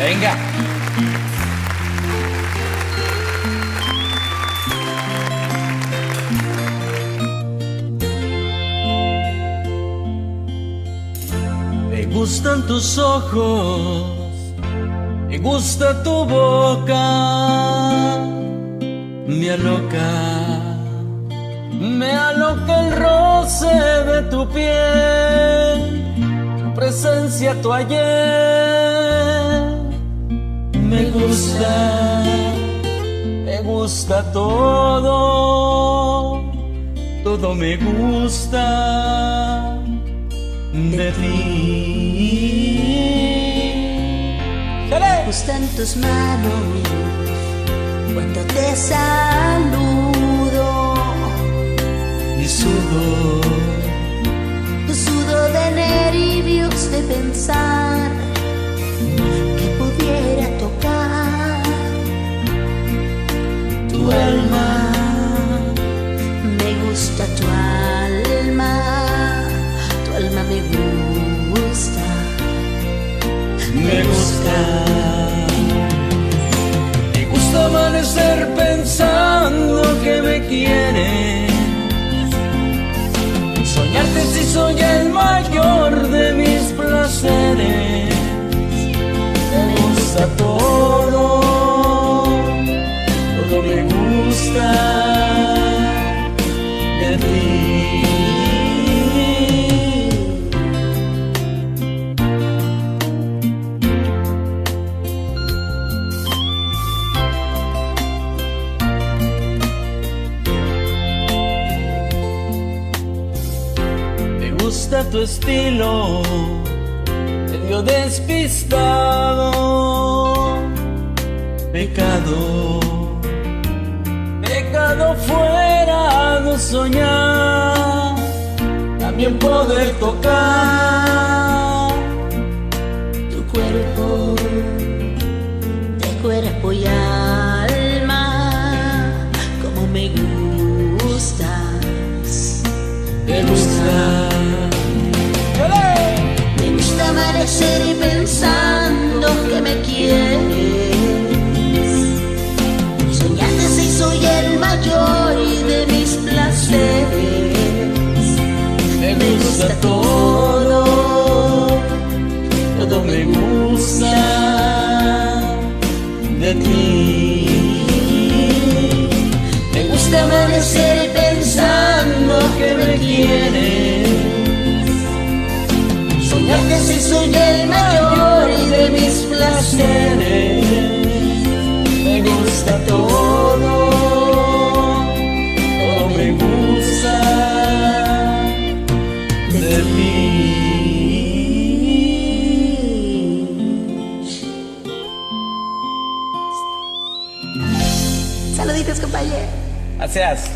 Venga.
Me gustan tus ojos, me gusta tu boca, me aloca, me aloca el roce de tu piel, tu presencia, tu ayer. Me gusta, me gusta todo, todo me gusta de ti.
Me gustan tus manos cuando te saludo.
Mayor de mis placeres. Me gusta todo, todo me gusta tu estilo, medio despistado, pecado, pecado fuera de soñar, también poder tocar
Tu cuerpo, de cuerpo y alma, como me gustas.
me gusta.
Y pensando que me quieres. Soñarte si soy el mayor de mis placeres.
Me gusta todo, todo me gusta de ti.
Me gusta amanecer pensando porque si soy el mayor y de mis
placeres me gusta todo, todo me gusta de mí.
Saluditos compañero.
Gracias.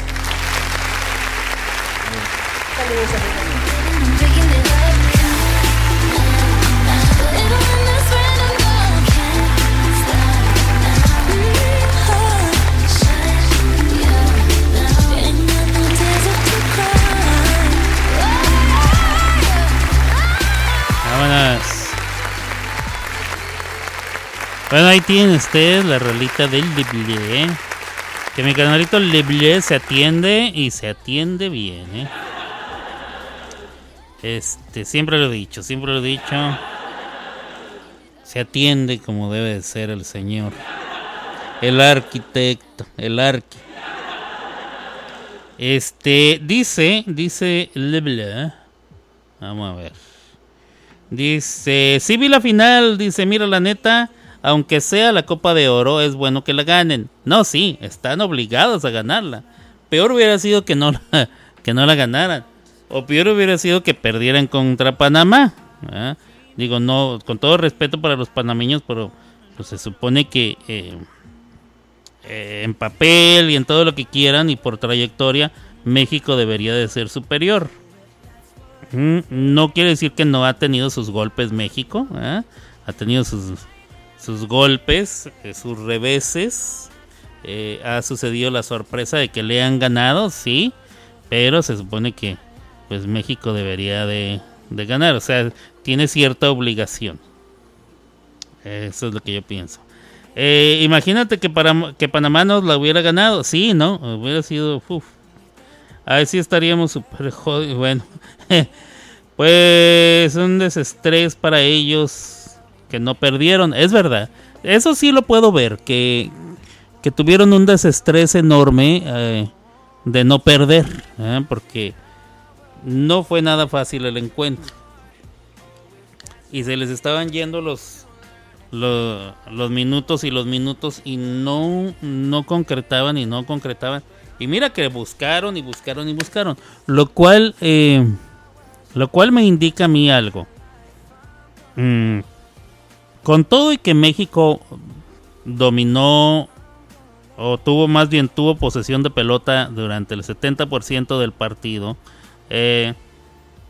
Bueno, ahí tiene usted la rolita del Leblé. Que mi canalito Leblé se atiende y se atiende bien, ¿eh? Este, siempre lo he dicho, siempre lo he dicho. Se atiende como debe de ser el señor. El arquitecto, el arqui. Este, dice, dice Leblé. Vamos a ver. Dice, sí vi la final, dice, mira la neta, aunque sea la Copa de Oro, es bueno que la ganen. No, sí, están obligados a ganarla. Peor hubiera sido que no la, [laughs] que no la ganaran. O peor hubiera sido que perdieran contra Panamá. Digo, no, con todo respeto para los panameños, pero pues, se supone que eh, eh, en papel y en todo lo que quieran y por trayectoria, México debería de ser superior. Mm, No quiere decir que no ha tenido sus golpes México. Ha tenido sus, sus golpes, eh, sus reveses. Eh, ha sucedido la sorpresa de que le han ganado, sí. Pero se supone que pues México debería de, de ganar. O sea, tiene cierta obligación. Eso es lo que yo pienso. Eh, imagínate que, para, que Panamá nos la hubiera ganado. Sí, ¿no? Hubiera sido... uf. Ahí sí estaríamos súper jodidos. Bueno, [laughs] pues un desestrés para ellos que no perdieron. Es verdad. Eso sí lo puedo ver. Que, que tuvieron un desestrés enorme eh, de no perder. ¿eh? Porque no fue nada fácil el encuentro. Y se les estaban yendo los, los, minutos y los minutos y no, no concretaban y no concretaban. Y mira que buscaron y buscaron y buscaron. Lo cual, eh, lo cual me indica a mí algo. Mm, con todo y que México dominó o tuvo más bien tuvo posesión de pelota durante el 70% del partido. eh,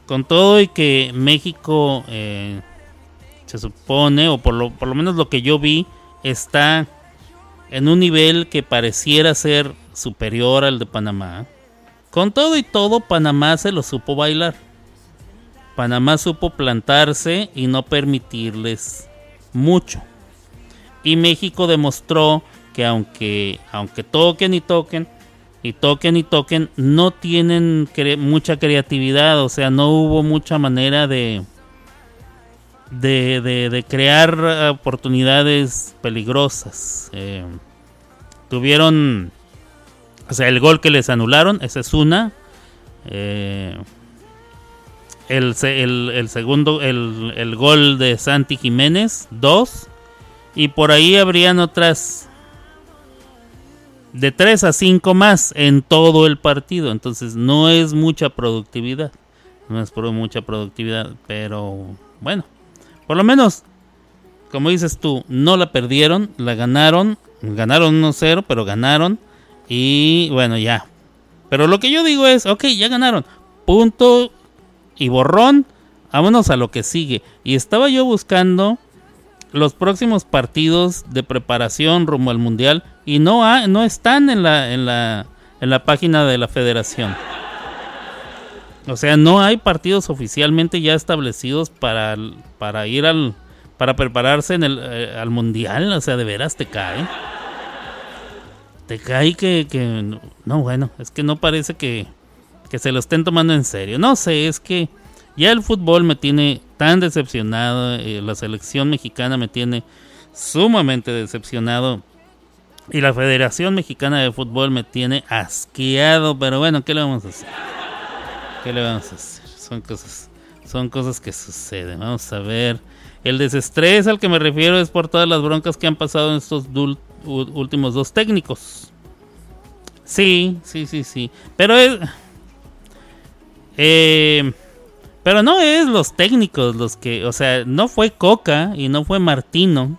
con todo y que México eh, se supone, o por lo, por lo menos lo que yo vi, está en un nivel que pareciera ser superior al de Panamá. Con todo y todo, Panamá se lo supo bailar. Panamá supo plantarse y no permitirles mucho. Y México demostró que aunque, aunque toquen y toquen, y toquen y toquen, no tienen mucha creatividad, o sea, no hubo mucha manera de, de, de- crear oportunidades peligrosas. Eh, tuvieron, o sea, el gol que les anularon, esa es una. Eh, el, el segundo, el, el gol de Santi Jiménez, dos. Y por ahí habrían otras de 3 a 5 más en todo el partido. Entonces no es mucha productividad. No es por mucha productividad. Pero bueno, por lo menos, como dices tú, no la perdieron, la ganaron. Ganaron 1-0, pero ganaron. Y bueno, ya. Pero lo que yo digo es, ok, ya ganaron. Punto y borrón. Vámonos a lo que sigue. Y estaba yo buscando los próximos partidos de preparación rumbo al mundial y no ha- no están en la en la en la página de la Federación. O sea, no hay partidos oficialmente ya establecidos para para ir al para prepararse en el eh, al mundial, o sea, de veras te cae. Te cae que, que no bueno, es que no parece que que se lo estén tomando en serio. No sé, es que ya el fútbol me tiene tan decepcionado, eh, la selección mexicana me tiene sumamente decepcionado y la Federación Mexicana de Fútbol me tiene asqueado, pero bueno, ¿qué le vamos a hacer? ¿Qué le vamos a hacer? Son cosas, son cosas que suceden. Vamos a ver. El desestrés al que me refiero es por todas las broncas que han pasado en estos últimos dos técnicos. Sí, sí, sí, sí. Pero es. Eh, pero no es los técnicos los que. O sea, no fue Coca y no fue Martino.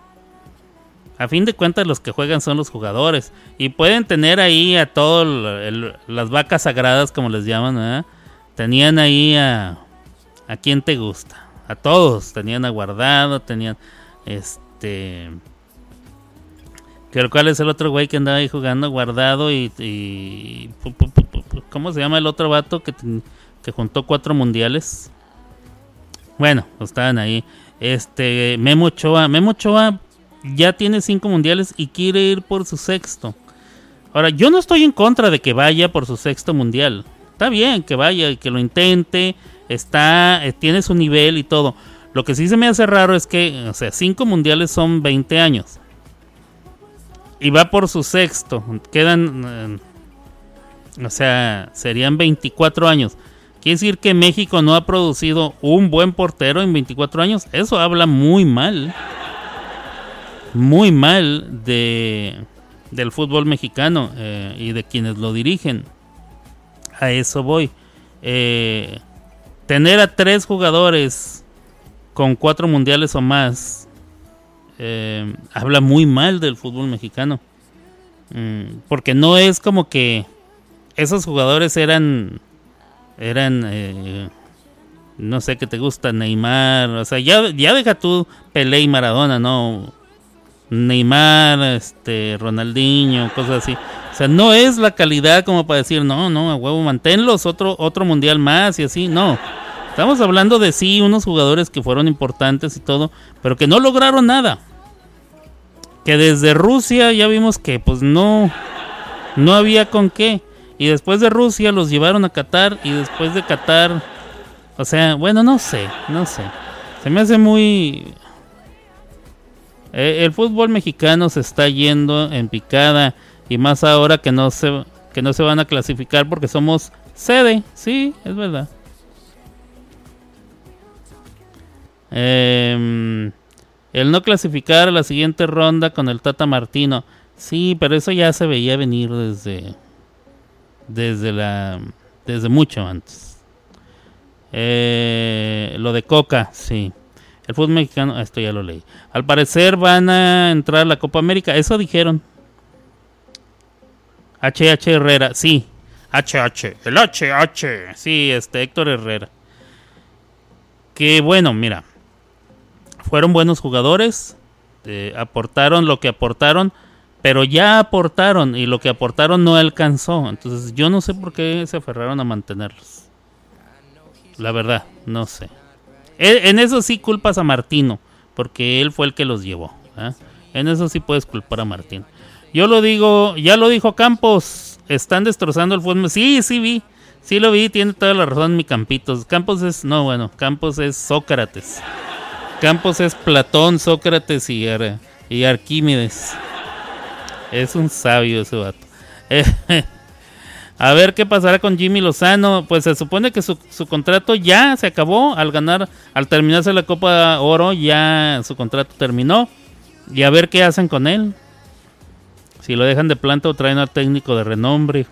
A fin de cuentas, los que juegan son los jugadores. Y pueden tener ahí a todas las vacas sagradas, como les llaman. Tenían ahí a. ¿A quién te gusta? A todos. Tenían a Guardado, tenían. Este. Que ¿Cuál es el otro güey que andaba ahí jugando? Guardado y. y- ¿Cómo se llama el otro vato que, que juntó cuatro mundiales? Bueno, pues estaban ahí. Este. Memo Ochoa. Memo Ochoa ya tiene cinco mundiales y quiere ir por su sexto. Ahora, yo no estoy en contra de que vaya por su sexto mundial. Está bien que vaya y que lo intente. Está, eh, tiene su nivel y todo. Lo que sí se me hace raro es que, o sea, cinco mundiales son 20 años. Y va por su sexto. Quedan, eh, o sea, serían 24 años. Quiere decir que México no ha producido un buen portero en 24 años. Eso habla muy mal muy mal de del fútbol mexicano eh, y de quienes lo dirigen. A eso voy. Eh, tener a tres jugadores con cuatro mundiales o más eh, habla muy mal del fútbol mexicano. Mm, porque no es como que esos jugadores eran eran eh, no sé qué te gusta Neymar o sea ya, ya deja tú Pelé y Maradona no Neymar, este, Ronaldinho, cosas así. O sea, no es la calidad como para decir, no, no, a huevo, manténlos otro, otro mundial más y así, no. Estamos hablando de sí, unos jugadores que fueron importantes y todo, pero que no lograron nada. Que desde Rusia ya vimos que pues no, no había con qué. Y después de Rusia los llevaron a Qatar y después de Qatar, o sea, bueno, no sé, no sé. Se me hace muy, eh, el fútbol mexicano se está yendo en picada y más ahora que no se que no se van a clasificar porque somos sede, sí, es verdad. Em, el no clasificar a la siguiente ronda con el Tata Martino, sí, pero eso ya se veía venir desde desde la desde mucho antes. Eh, lo de Coca, sí. El fútbol mexicano, ah, esto ya lo leí. Al parecer van a entrar a la Copa América, eso dijeron. HH Herrera, sí. HH, el HH, sí, este Héctor Herrera. Que bueno, mira, fueron buenos jugadores, eh, aportaron lo que aportaron, pero ya aportaron y lo que aportaron no alcanzó. Entonces yo no sé por qué se aferraron a mantenerlos. La verdad, no sé. E- En eso sí culpas a Martino, porque él fue el que los llevó. En eso sí puedes culpar a Martino. Yo lo digo, ya lo dijo Campos, están destrozando el fútbol. Sí, sí vi, sí lo vi, tiene toda la razón mi Campitos. Campos es, no, bueno, Campos es Sócrates. Campos es Platón, Sócrates y Arquímedes. Es un sabio ese vato. [laughs] A ver qué pasará con Jimmy Lozano. Pues se supone que su, su contrato ya se acabó al ganar, al terminarse la Copa Oro, ya su contrato terminó. Y a ver qué hacen con él. Si lo dejan de planta o traen al técnico de renombre.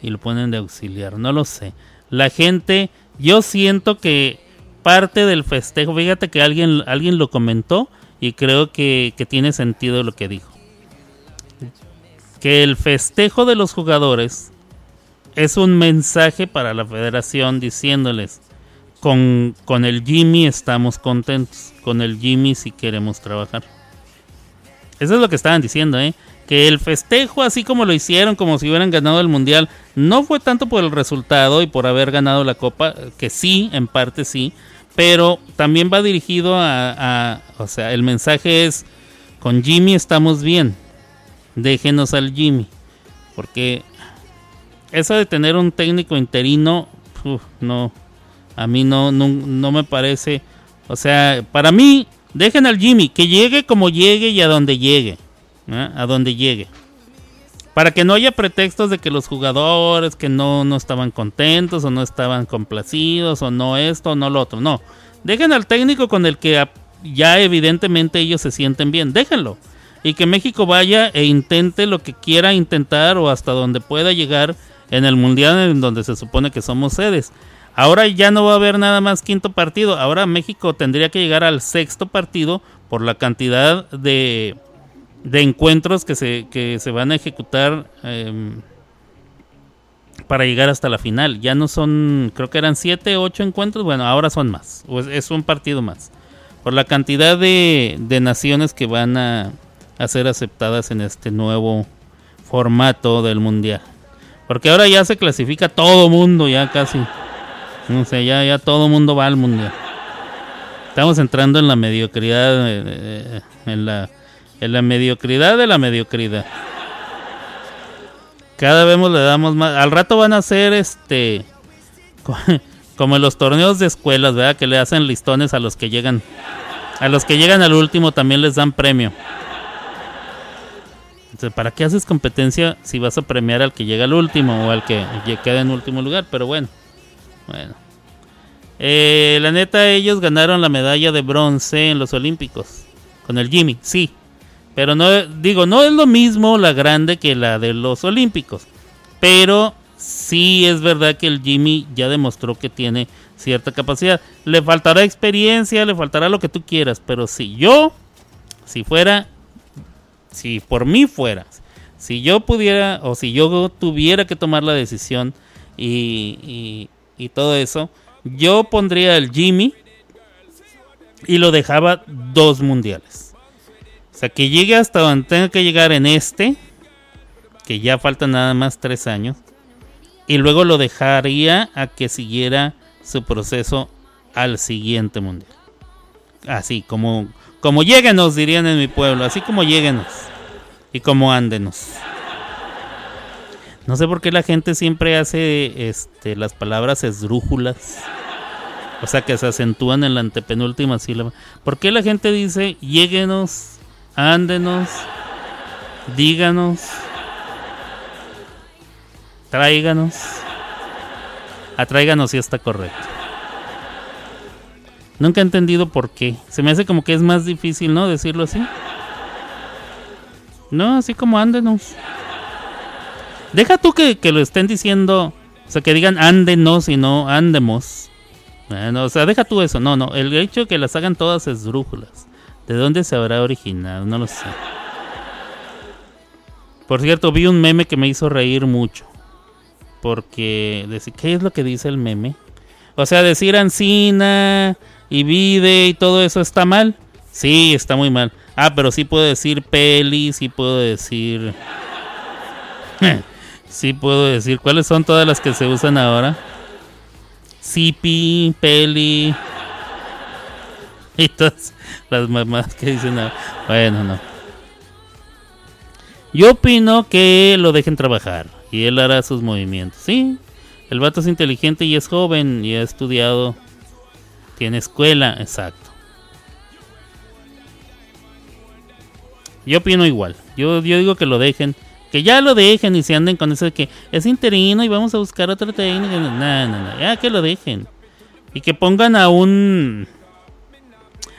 Y lo ponen de auxiliar. No lo sé. La gente, yo siento que parte del festejo, fíjate que alguien, alguien lo comentó y creo que, que tiene sentido lo que dijo que el festejo de los jugadores es un mensaje para la federación diciéndoles con, con el Jimmy estamos contentos, con el Jimmy si queremos trabajar. Eso es lo que estaban diciendo, ¿eh? Que el festejo, así como lo hicieron, como si hubieran ganado el mundial, no fue tanto por el resultado y por haber ganado la copa, que sí, en parte sí, pero también va dirigido a, a o sea, el mensaje es, con Jimmy estamos bien, déjenos al Jimmy. Porque eso de tener un técnico interino, no, a mí no, no, no me parece. O sea, para mí, dejen al Jimmy, que llegue como llegue y a donde llegue. A donde llegue. Para que no haya pretextos de que los jugadores que no, no estaban contentos o no estaban complacidos o no esto o no lo otro. No, Dejen al técnico con el que ya evidentemente ellos se sienten bien. Déjenlo. Y que México vaya e intente lo que quiera intentar o hasta donde pueda llegar en el mundial en donde se supone que somos sedes. Ahora ya no va a haber nada más quinto partido. Ahora México tendría que llegar al sexto partido por la cantidad de, de encuentros que se, que se van a ejecutar em, para llegar hasta la final. Ya no son, creo que eran siete, ocho encuentros. Bueno, ahora son más. Es, es un partido más. Por la cantidad de, de naciones que van a, a ser aceptadas en este nuevo formato del mundial. Porque ahora ya se clasifica todo mundo, ya casi. No sé, ya, ya todo mundo va al mundial. Estamos entrando en la mediocridad, eh, eh, en la, en la mediocridad de la mediocridad. Cada vez le damos más. Al rato van a ser este. [laughs] co- Como en los torneos de escuelas, ¿verdad? Que le hacen listones a los que llegan. A los que llegan al último también les dan premio. Entonces, ¿para qué haces competencia si vas a premiar al que llega al último o al que queda en último lugar? Pero bueno. Bueno. Eh, la neta, ellos ganaron la medalla de bronce en los Olímpicos. Con el Jimmy, sí. Pero no, digo, no es lo mismo la grande que la de los Olímpicos. Pero sí es verdad que el Jimmy ya demostró que tiene cierta capacidad. Le faltará experiencia, le faltará lo que tú quieras. Pero si yo, si fuera, si por mí fuera, si yo pudiera o si yo tuviera que tomar la decisión y, y, todo eso, yo pondría el Jimmy y lo dejaba dos mundiales. O sea, que llegue hasta donde tenga que llegar en este, que ya faltan nada más tres años, y luego lo dejaría a que siguiera su proceso al siguiente mundial. Así, como, como lléguenos, dirían en mi pueblo, así como lléguenos y como ándenos. No sé por qué la gente siempre hace este, las palabras esdrújulas. O sea, que se acentúan en la antepenúltima sílaba. ¿Por qué la gente dice lléguenos, ándenos, díganos, tráiganos? Atráiganos si está correcto. Nunca he entendido por qué. Se me hace como que es más difícil, ¿no? Decirlo así. No, así como ándenos. Deja tú que, que lo estén diciendo, o sea, que digan ándenos y no andemos. Bueno, o sea, deja tú eso. No, no, el hecho de que las hagan todas esdrújulas. ¿De dónde se habrá originado? No lo sé. Por cierto, vi un meme que me hizo reír mucho. Porque, ¿qué es lo que dice el meme? O sea, decir Ancina y Vide y todo eso está mal. Sí, está muy mal. Ah, pero sí puedo decir peli, sí puedo decir... sí puedo decir. ¿Cuáles son todas las que se usan ahora? Sipi, peli... [laughs] Y todas las mamás que dicen... ahora. Bueno, no. Yo opino que lo dejen trabajar y él hará sus movimientos. Sí, el vato es inteligente y es joven y ha estudiado. Tiene escuela, exacto. Yo opino igual. Yo, yo digo que lo dejen. Que ya lo dejen y se anden con eso de que es interino y vamos a buscar otra técnica. No, no, no. Ya que lo dejen. Y que pongan a un...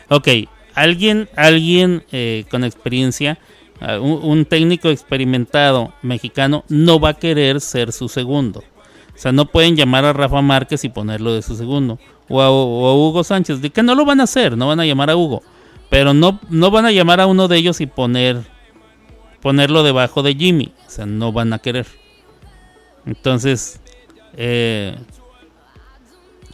Ok, alguien, alguien eh, con experiencia, un, un técnico experimentado mexicano no va a querer ser su segundo. O sea, no pueden llamar a Rafa Márquez y ponerlo de su segundo. O a, Hugo Sánchez. De que no lo van a hacer, no van a llamar a Hugo. Pero no, no van a llamar a uno de ellos y poner ponerlo debajo de Jimmy. O sea, no van a querer. Entonces, eh,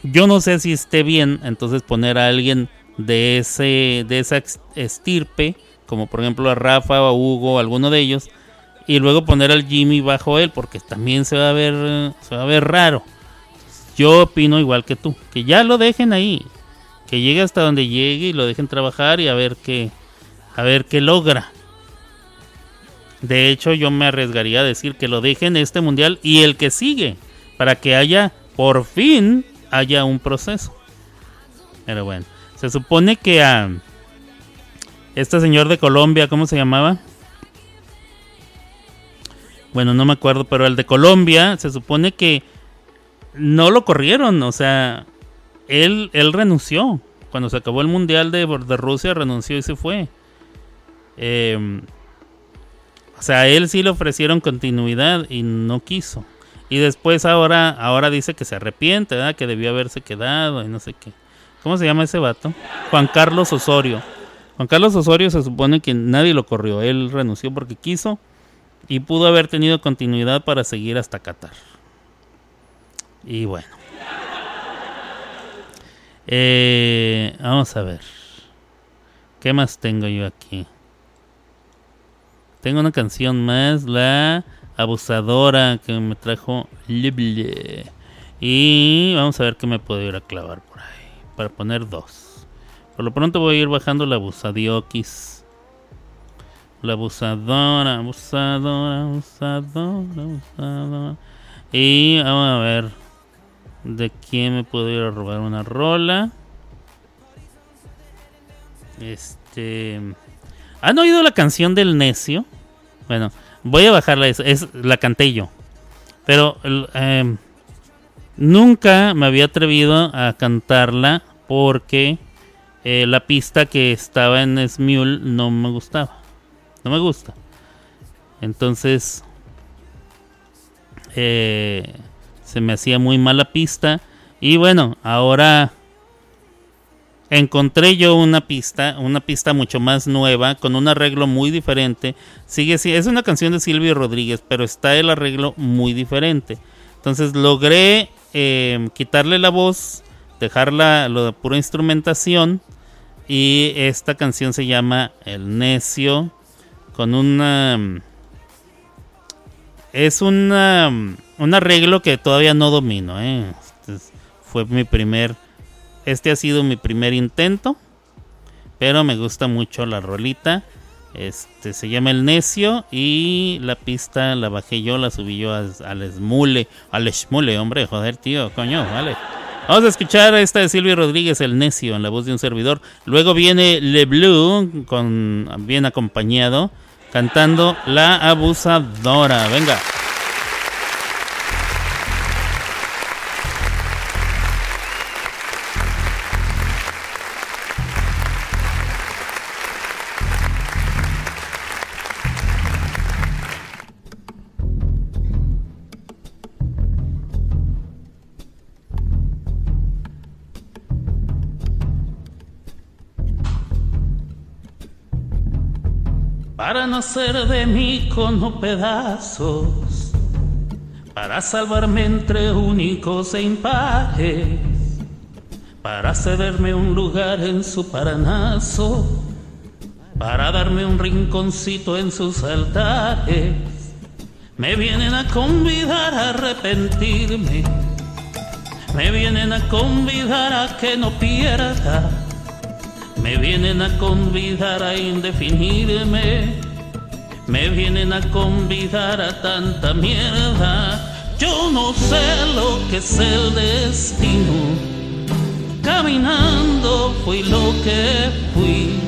yo no sé si esté bien entonces poner a alguien de ese de esa estirpe, como por ejemplo a Rafa o a Hugo, alguno de ellos, y luego poner al Jimmy bajo él, porque también se va a ver se va a ver raro. Yo opino igual que tú, que ya lo dejen ahí, que llegue hasta donde llegue y lo dejen trabajar y a ver qué a ver qué logra. De hecho, yo me arriesgaría a decir que lo dejen este mundial y el que sigue, para que haya, por fin, haya un proceso. Pero bueno, se supone que a este señor de Colombia, ¿cómo se llamaba? Bueno, no me acuerdo, pero el de Colombia se supone que no lo corrieron, o sea, él, él renunció. cuando se acabó el mundial de, de Rusia renunció y se fue. Eh, o sea, a él sí le ofrecieron continuidad y no quiso. Y después ahora, ahora dice que se arrepiente, ¿verdad? que debió haberse quedado y no sé qué. ¿Cómo se llama ese vato? Juan Carlos Osorio. Juan Carlos Osorio se supone que nadie lo corrió, él renunció porque quiso y pudo haber tenido continuidad para seguir hasta Qatar. Y bueno. Eh, vamos a ver. ¿Qué más tengo yo aquí? Tengo una canción más, la abusadora que me trajo Lible. Y vamos a ver qué me puedo ir a clavar por ahí. Para poner dos. Por lo pronto voy a ir bajando la abusadioquis. La abusadora, abusadora, abusadora, abusadora. Y vamos a ver de quién me puedo ir a robar una rola. Este. ¿Han oído la canción del necio? Bueno, voy a bajarla. Es, la canté yo. Pero eh, nunca me había atrevido a cantarla porque eh, la pista que estaba en Smule no me gustaba. No me gusta. Entonces eh, se me hacía muy mala pista. Y bueno, ahora encontré yo una pista, una pista mucho más nueva, con un arreglo muy diferente. Sigue, es una canción de Silvio Rodríguez, pero está el arreglo muy diferente. Entonces logré eh, quitarle la voz, dejarla lo de pura instrumentación. Y esta canción se llama El Necio, con una... Es una, un arreglo que todavía no domino. ¿eh? Este fue mi primer este ha sido mi primer intento. Pero me gusta mucho la rolita. Este se llama El Necio. Y la pista la bajé yo, la subí yo al, Smule. Al Smule, hombre, joder, tío, coño, vale. Vamos a escuchar esta de Silvio Rodríguez, El Necio, en la voz de un servidor. Luego viene Le Blue, con, bien acompañado, cantando La Abusadora. Venga. Nacer de mí con pedazos, para salvarme entre únicos e impares, para cederme un lugar en su paranazo, para darme un rinconcito en sus altares. Me vienen a convidar a arrepentirme, me vienen a convidar a que no pierda me vienen a convidar a indefinirme, me vienen a convidar a tanta mierda. Yo no sé lo que es el destino. Caminando fui lo que fui.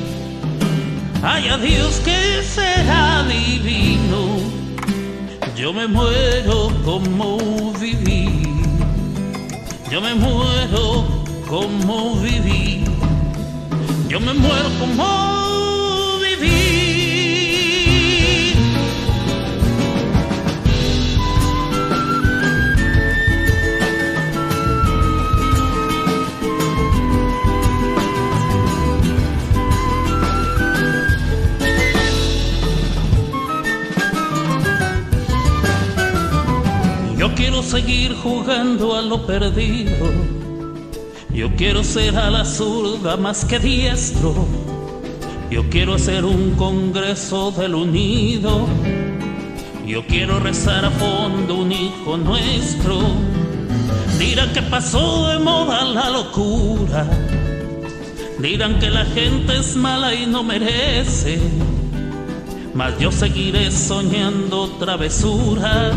Ay, Dios que será divino. Yo me muero como viví. Yo me muero como viví. Yo me muero como seguir jugando a lo perdido yo quiero ser a la zurda más que diestro. Yo quiero hacer un congreso del unido. Yo quiero rezar a fondo un hijo nuestro. Dirán que pasó de moda la locura. Dirán que la gente es mala y no merece. Mas yo seguiré soñando travesuras.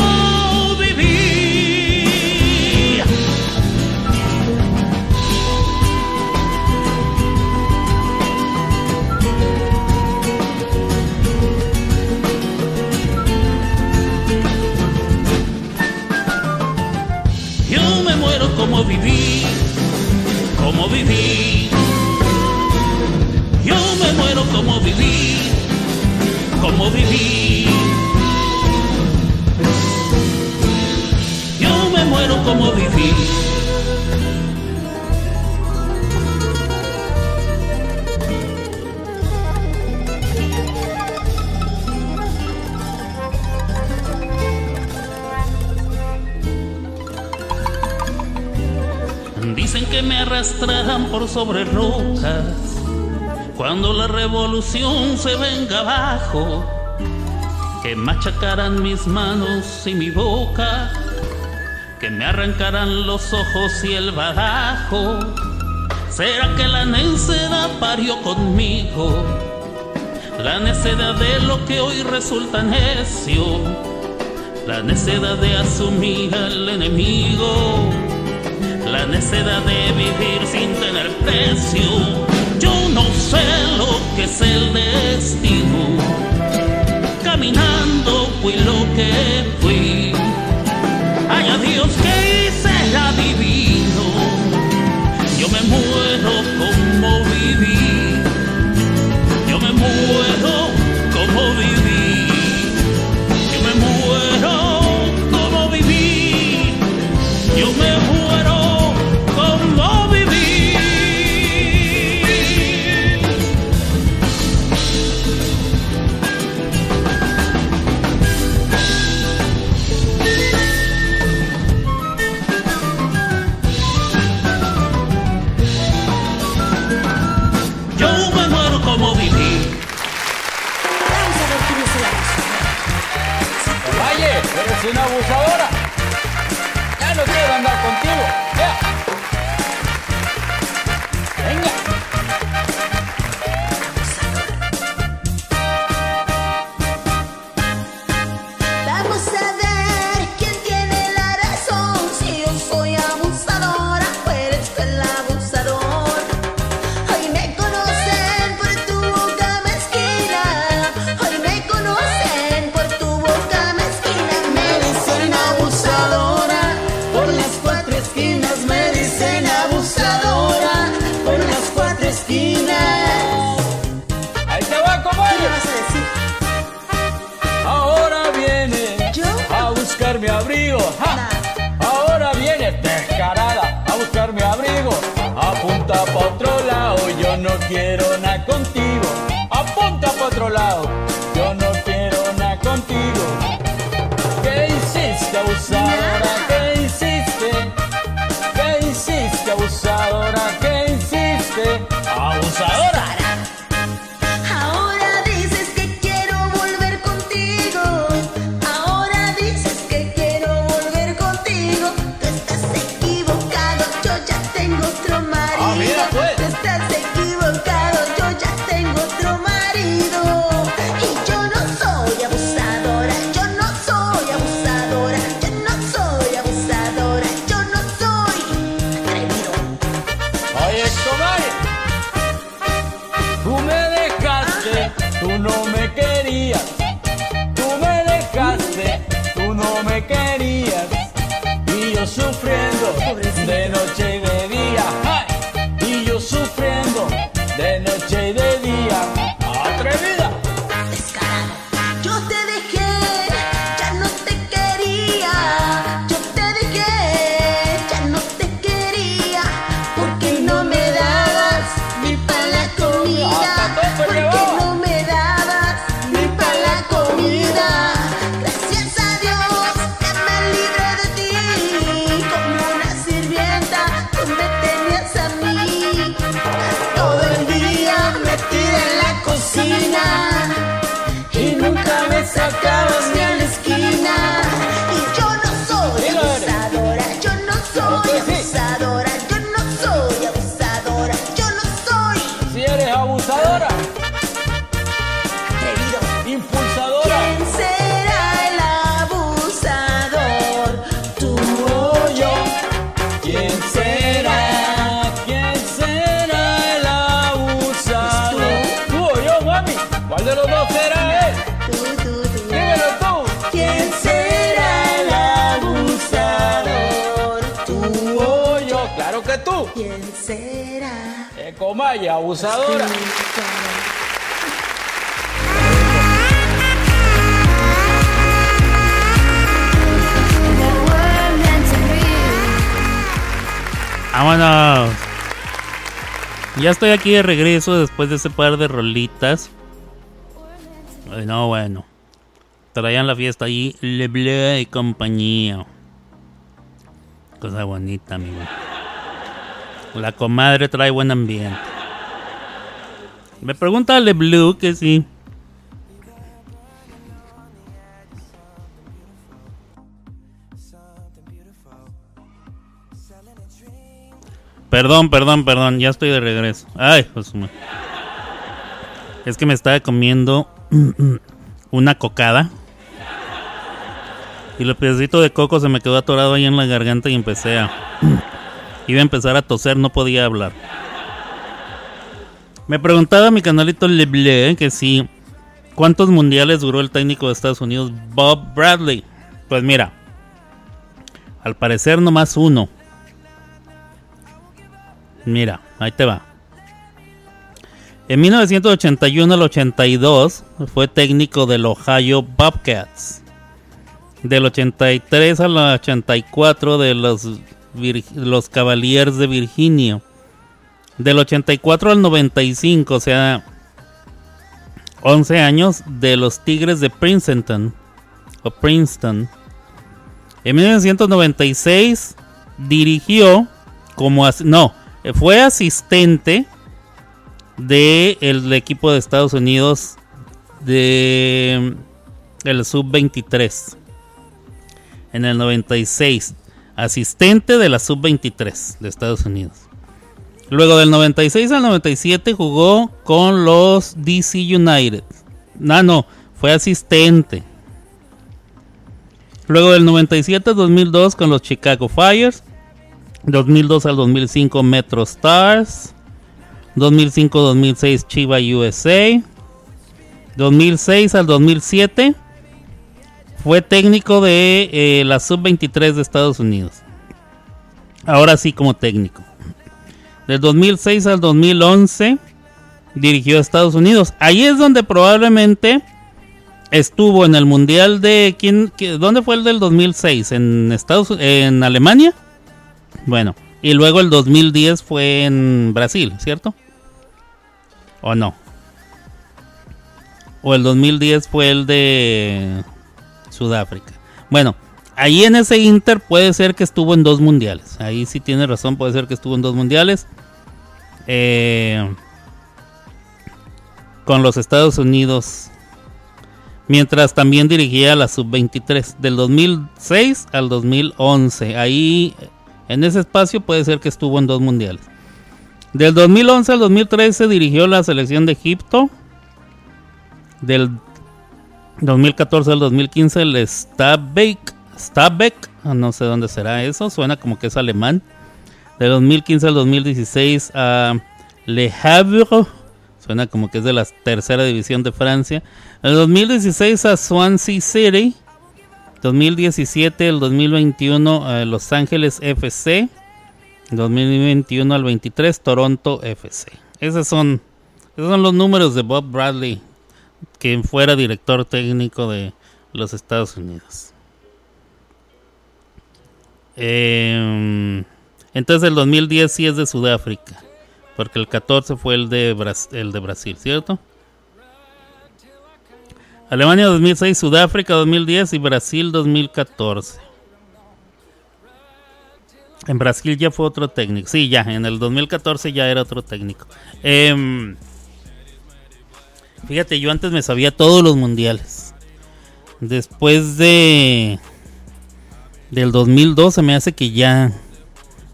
como viví, como viví. Yo me muero como viví, como viví. Yo me muero como viví. arrastran por sobre rocas. Cuando la revolución se venga abajo, que machacarán mis manos y mi boca, que me arrancarán los ojos y el barajo ¿Será que la necedad parió conmigo? La necedad de lo que hoy resulta necio, la necedad de asumir al enemigo la necedad de vivir sin tener precio. Yo no sé lo que es el destino, caminando fui lo que fui.
Ay,
adiós que
Estoy aquí de regreso después de ese par de rolitas. No, bueno. Traían la fiesta ahí, Le Bleu y compañía. Cosa bonita, amigo. La comadre trae buen ambiente. Me pregunta Le Bleu que sí. Perdón, perdón, perdón, ya estoy de regreso. Ay, pues, Es que me estaba comiendo [clears throat] una cocada. Y el pedacito de coco se me quedó atorado ahí en la garganta y empecé a... [clears throat] Iba a empezar a toser, no podía hablar. Me preguntaba mi canalito Leble que si... ¿Cuántos mundiales duró el técnico de Estados Unidos, Bob Bradley? Pues mira, al parecer nomás uno. Mira, ahí te va. En 1981 al 82 fue técnico del Ohio Bobcats. Del 83 al 84 de los, los Cavaliers de Virginia. Del 84 al 95, o sea, 11 años de los Tigres de Princeton. O Princeton. En 1996 dirigió como no, fue asistente del equipo de Estados Unidos de el sub-23 en el 96, asistente de la sub-23 de Estados Unidos. Luego del 96 al 97 jugó con los DC United. No, no, fue asistente. Luego del 97 al 2002 con los Chicago Fires. 2002 al 2005 Metro Stars. 2005-2006 Chiva USA. 2006 al 2007 fue técnico de eh, la sub-23 de Estados Unidos. Ahora sí como técnico. Del 2006 al 2011 dirigió a Estados Unidos. Ahí es donde probablemente estuvo en el mundial de quién, qué- dónde fue el del 2006 en Estados en Alemania. Bueno, y luego el 2010 fue en Brasil, ¿cierto? ¿O no? O el 2010 fue el de Sudáfrica. Bueno, ahí en ese Inter puede ser que estuvo en dos mundiales. Ahí sí tiene razón, puede ser que estuvo en dos mundiales. Eh, con los Estados Unidos. Mientras también dirigía la sub-23 del 2006 al 2011. Ahí en ese espacio puede ser que estuvo en dos mundiales. Del 2011 al 2013 dirigió la selección de Egipto. Del 2014 al 2015 el Stabæk, Stabæk, ah, no sé dónde será eso, suena como que es alemán. Del 2015 al 2016 a Le Havre, suena como que es de la tercera división de Francia. El 2016 a Swansea City. 2017 el 2021 a Los Ángeles FC. 2021 al 23 Toronto FC. Esos son, esos son los números de Bob Bradley, quien fuera director técnico de los Estados Unidos. Em, entonces el 2010 sí es de Sudáfrica, porque el 14 fue el de, Bras- el de Brasil, ¿cierto? Alemania 2006, Sudáfrica 2010 y Brasil 2014. En Brasil ya fue otro técnico. Sí, ya, en el 2014 ya era otro técnico. Em, fíjate, yo antes me sabía todos los mundiales. Después de del 2012 me hace que ya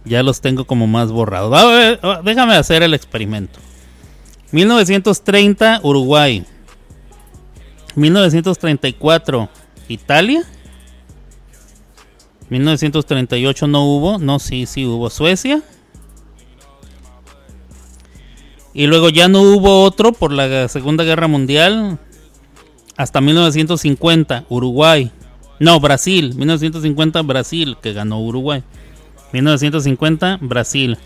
ya los tengo como más borrados. Déjame hacer el experimento. 1930 Uruguay. 1934 Italia. 1938 no hubo, no, sí, sí hubo Suecia. Y luego ya no hubo otro por la Segunda Guerra Mundial hasta 1950 Uruguay. No, Brasil, 1950 Brasil que ganó Uruguay. 1950 Brasil.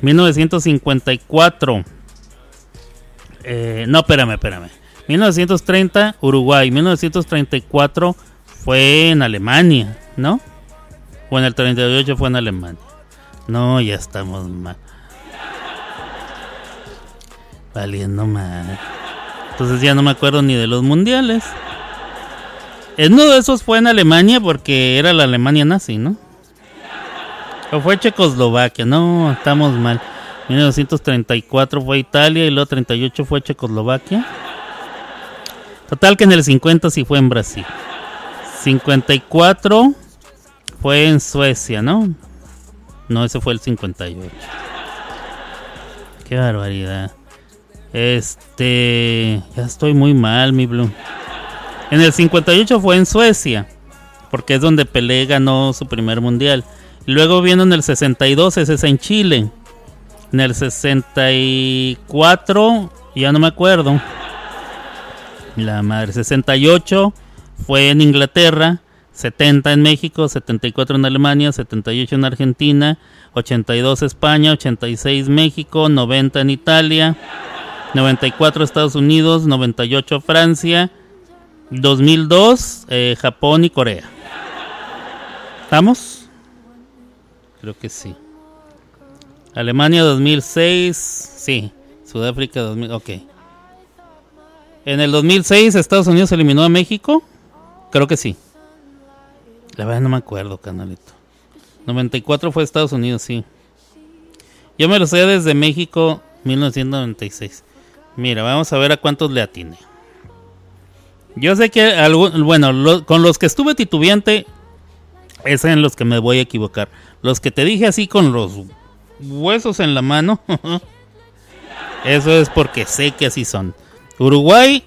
1954. Eh, no, espérame, espérame. 1930 Uruguay. 1934 fue en Alemania, ¿no? O en el 38 fue en Alemania. No, ya estamos mal. Valiendo mal. Entonces ya no me acuerdo ni de los mundiales. En uno de esos fue en Alemania porque era la Alemania nazi, ¿no? O fue Checoslovaquia, no, estamos mal. 1934 fue Italia y luego 38 fue Checoslovaquia. Total que en el 50 sí fue en Brasil. 54 fue en Suecia, ¿no? No, ese fue el 58. Qué barbaridad. Este, ya estoy muy mal, mi Blue. En el 58 fue en Suecia, porque es donde Pelé ganó su primer mundial. Luego viene en el 62, ese es en Chile. En el 64, ya no me acuerdo. La madre, 68 fue en Inglaterra, 70 en México, 74 en Alemania, 78 en Argentina, 82 España, 86 México, 90 en Italia, 94 Estados Unidos, 98 Francia, 2002 eh, Japón y Corea. ¿Estamos? Creo que sí. Alemania 2006, sí. Sudáfrica 2000, ok. En el 2006 Estados Unidos eliminó a México. Creo que sí. La verdad no me acuerdo, canalito. 94 fue Estados Unidos, sí. Yo me lo sé desde México 1996. Mira, vamos a ver a cuántos le atiné. Yo sé que algún, bueno, con los que estuve titubeante es en los que me voy a equivocar. Los que te dije así con los huesos en la mano, [laughs] eso es porque sé que así son. Uruguay,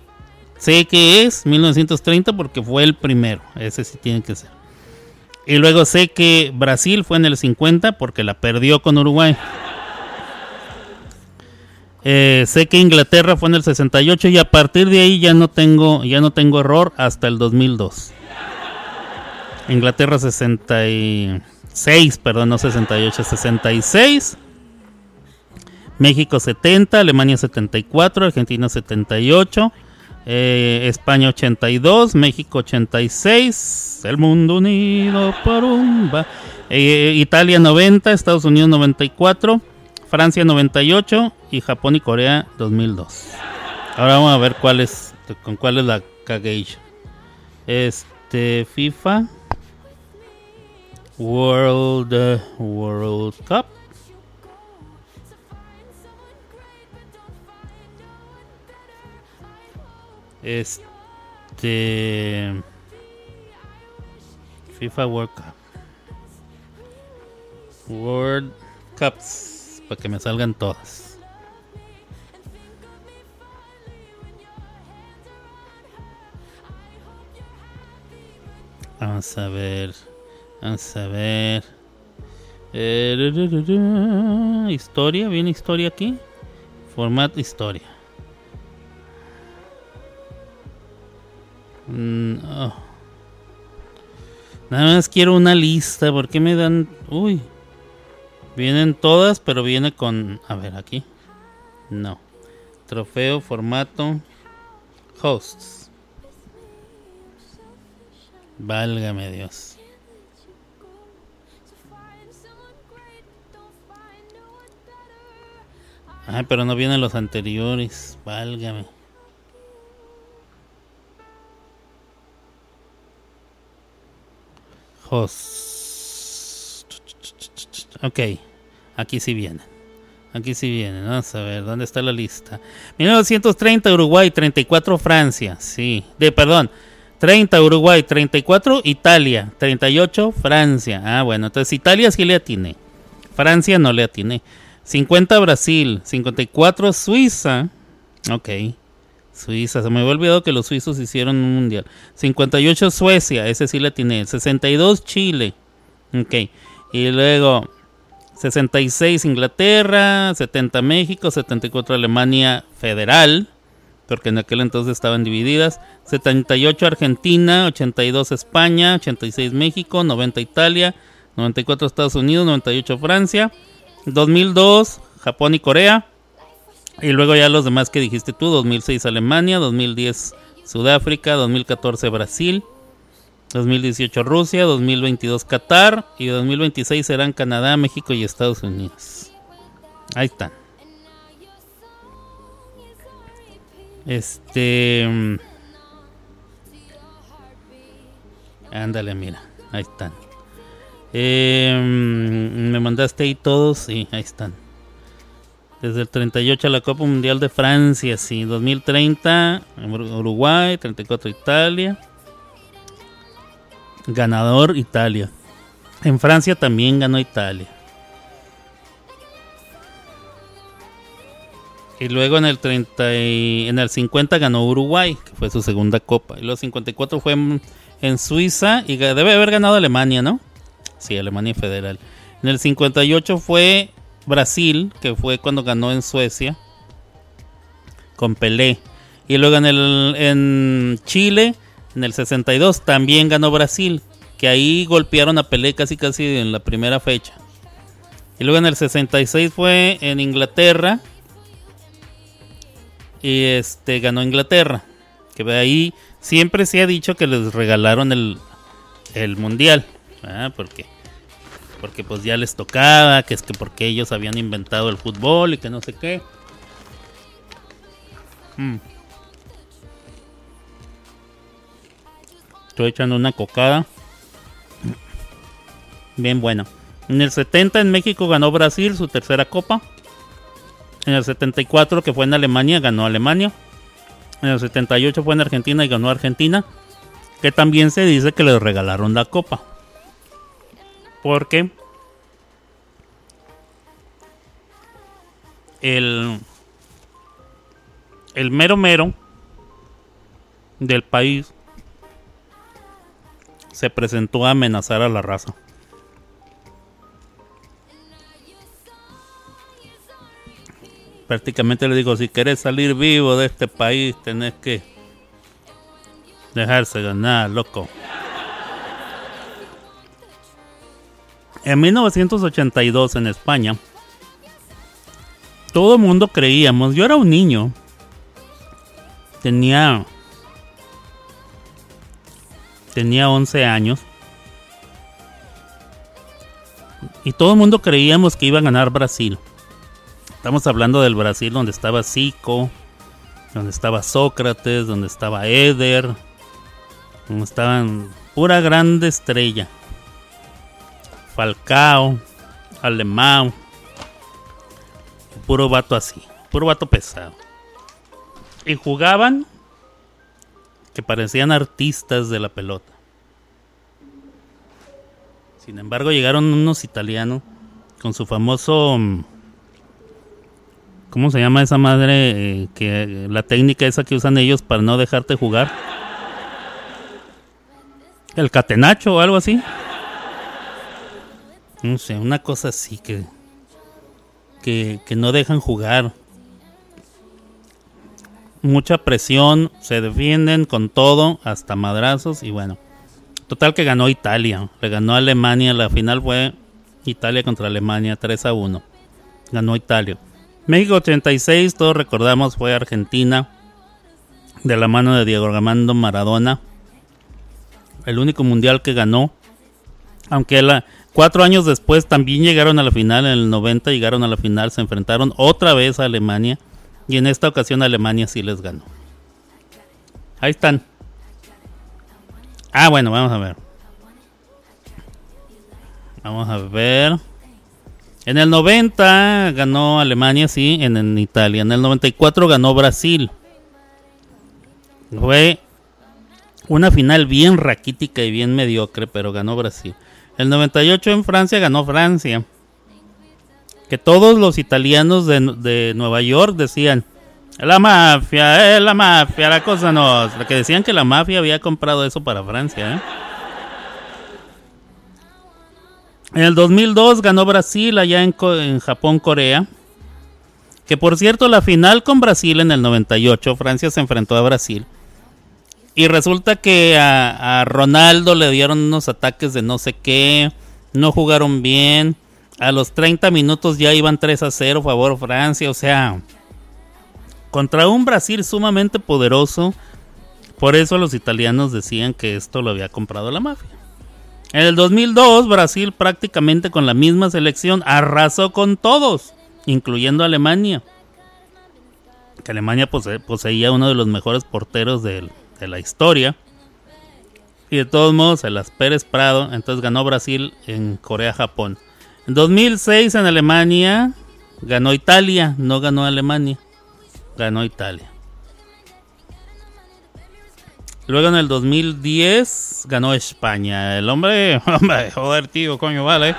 sé que es 1930 porque fue el primero, ese sí tiene que ser. Y luego sé que Brasil fue en el 50 porque la perdió con Uruguay. Eh, sé que Inglaterra fue en el 68 y a partir de ahí ya no tengo ya no tengo error hasta el 2002. Inglaterra 66, perdón, no 68, 66. México 70, Alemania 74, Argentina 78, eh, España 82, México 86, el mundo unido por un eh, Italia 90, Estados Unidos 94, Francia 98 y Japón y Corea 2002. Ahora vamos a ver cuál es, con cuál es la cagué. Este FIFA World eh, World Cup. Este FIFA World Cup. World Cups para que me salgan todas. Vamos a ver. Vamos a ver. Eh. Historia, viene historia aquí. Formato historia. Mm, oh. Nada más quiero una lista. ¿Por qué me dan.? Uy. Vienen todas, pero viene con. A ver, aquí. No. Trofeo, formato. Hosts. Válgame Dios. Ay, pero no vienen los anteriores. Válgame. Hosts. Ok, aquí sí vienen. Aquí sí vienen. Vamos a ver, ¿dónde está la lista? 1930 Uruguay, 34 Francia. Sí, de perdón. 30 Uruguay, 34 Italia, 38 Francia. Ah, bueno, entonces Italia sí le atiné. Francia no le atiné. 50 Brasil, 54 Suiza. Ok. Suiza, se me había olvidado que los suizos hicieron un mundial. 58 Suecia, ese sí le atiné. 62 Chile. Ok. Y luego 66 Inglaterra, 70 México, 74 Alemania Federal, porque en aquel entonces estaban divididas, 78 Argentina, 82 España, 86 México, 90 Italia, 94 Estados Unidos, 98 Francia, 2002 Japón y Corea. Y luego ya los demás que dijiste tú, 2006 Alemania, 2010 Sudáfrica, 2014 Brasil, 2018 Rusia, 2022 Qatar y 2026 serán Canadá, México y Estados Unidos. Ahí están. Este... mm, Ándale, mira, ahí están. Eh, me mandaste ahí todos, sí, ahí están. Desde el 38 a la Copa Mundial de Francia, sí. 2030 Ur- Uruguay, 34 Italia. Ganador Italia. En Francia también ganó Italia. Y luego en el 30 y- en el 50 ganó Uruguay, que fue su segunda copa. Y los 54 fue en, en Suiza y debe haber ganado Alemania, ¿no? Sí, Alemania Federal. En el 58 fue Brasil, que fue cuando ganó en Suecia con Pelé. Y luego en el en Chile, en el 62 también ganó Brasil, que ahí golpearon a Pelé casi casi en la primera fecha. Y luego en el 66 fue en Inglaterra y este ganó Inglaterra. Que de ahí siempre se ha dicho que les regalaron el, el mundial. Porque, porque pues ya les tocaba, que es que porque ellos habían inventado el fútbol y que no sé qué. Mm. Estoy echando una cocada. Bien buena. En el 70 en México ganó Brasil su tercera copa. En el 74 que fue en Alemania ganó Alemania. En el 78 fue en Argentina y ganó Argentina. Que también se dice que les regalaron la copa. Porque el, el mero mero del país se presentó a amenazar a la raza. Prácticamente le digo, si querés salir vivo de este país, tenés que dejarse ganar, loco. En 1982 en España, todo el mundo creíamos, yo era un niño, tenía tenía 11 años y todo el mundo creíamos que iba a ganar Brasil. Estamos hablando del Brasil donde estaba Zico, donde estaba Sócrates, donde estaba Eder, estaban pura grande estrella. Falcao, Alemán, puro vato así, puro vato pesado. Y jugaban que parecían artistas de la pelota. Sin embargo, llegaron unos italianos con su famoso. mm, ¿Cómo se llama esa madre? eh, que la técnica esa que usan ellos para no dejarte jugar. El catenacho o algo así. No sé, una cosa así que. Que, que no dejan jugar. Mucha presión, se defienden con todo, hasta madrazos y bueno. Total que ganó Italia, le ganó Alemania, la final fue Italia contra Alemania 3 a 1. Ganó Italia. México 86, todos recordamos, fue Argentina de la mano de Diego Armando Maradona. El único mundial que ganó. Aunque la, cuatro años después también llegaron a la final, en el 90 llegaron a la final, se enfrentaron otra vez a Alemania. Y en esta ocasión Alemania sí les ganó. Ahí están. Ah, bueno, vamos a ver. Vamos a ver. En el 90 ganó Alemania, sí, en, Italia. En el 94 ganó Brasil. Fue una final bien raquítica y bien mediocre, pero ganó Brasil. El 98 en Francia ganó Francia. Que todos los italianos de, de Nueva York decían, la mafia, eh, la mafia, la cosa no. Que decían que la mafia había comprado eso para Francia, ¿eh? En el 2002 ganó Brasil allá en, en Japón, Corea. Que por cierto, la final con Brasil en el 98, Francia se enfrentó a Brasil. Y resulta que a, Ronaldo le dieron unos ataques de no sé qué. No jugaron bien. A los 30 minutos ya iban 3 a 0 favor Francia, o sea, contra un Brasil sumamente poderoso. Por eso los italianos decían que esto lo había comprado la mafia. En el 2002, Brasil prácticamente con la misma selección arrasó con todos, incluyendo Alemania. Que Alemania pose- poseía uno de los mejores porteros del- de la historia. Y de todos modos, se las Pérez Prado. Entonces ganó Brasil en Corea-Japón. En 2006 en Alemania ganó Italia, no ganó Alemania. Ganó Italia. Luego en el 2010 ganó España. El hombre, [laughs] hombre, joder, tío, coño, vale.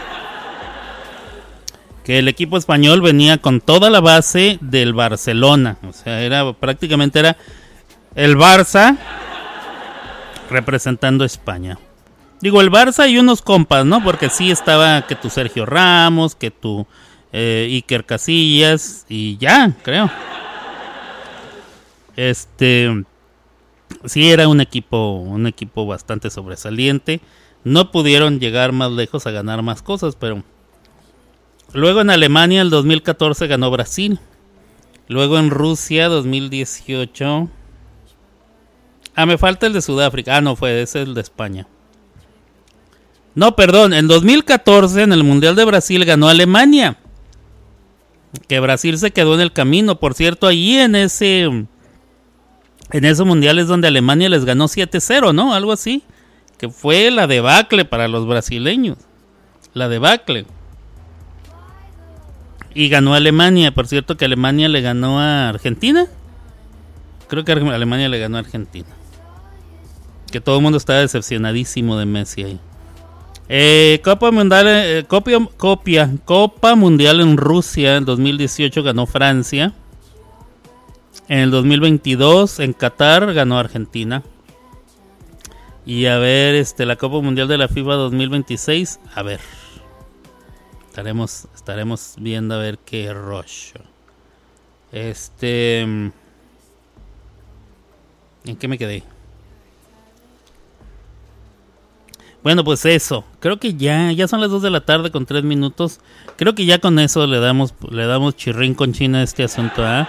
Que el equipo español venía con toda la base del Barcelona. O sea, era prácticamente era el Barça representando España. Digo, el Barça y unos compas, ¿no? Porque sí estaba que tu Sergio Ramos, que tu eh, Iker Casillas y ya, creo. Este sí era un equipo, un equipo bastante sobresaliente. No pudieron llegar más lejos a ganar más cosas, pero luego en Alemania el 2014 ganó Brasil. Luego en Rusia 2018 Ah, me falta el de Sudáfrica. Ah, no fue, ese es el de España. No, perdón, en 2014 en el Mundial de Brasil ganó Alemania. Que Brasil se quedó en el camino. Por cierto, allí en ese en ese mundial es donde Alemania les ganó 7-0, ¿no? Algo así. Que fue la debacle para los brasileños. La debacle. Y ganó Alemania. Por cierto que Alemania le ganó a Argentina. Creo que Alemania le ganó a Argentina. Que todo el mundo estaba decepcionadísimo de Messi ahí. Eh, Copa Mundial, eh, copia, copia, Copa Mundial en Rusia en 2018 ganó Francia. En el 2022 en Qatar ganó Argentina. Y a ver, este, la Copa Mundial de la FIFA 2026, a ver. Estaremos, estaremos viendo a ver qué rollo. Este, ¿en qué me quedé? Bueno, pues eso. Creo que ya, ya son las 2 de la tarde con 3 minutos. Creo que ya con eso le damos, le damos chirrín con China a este asunto, ¿ah?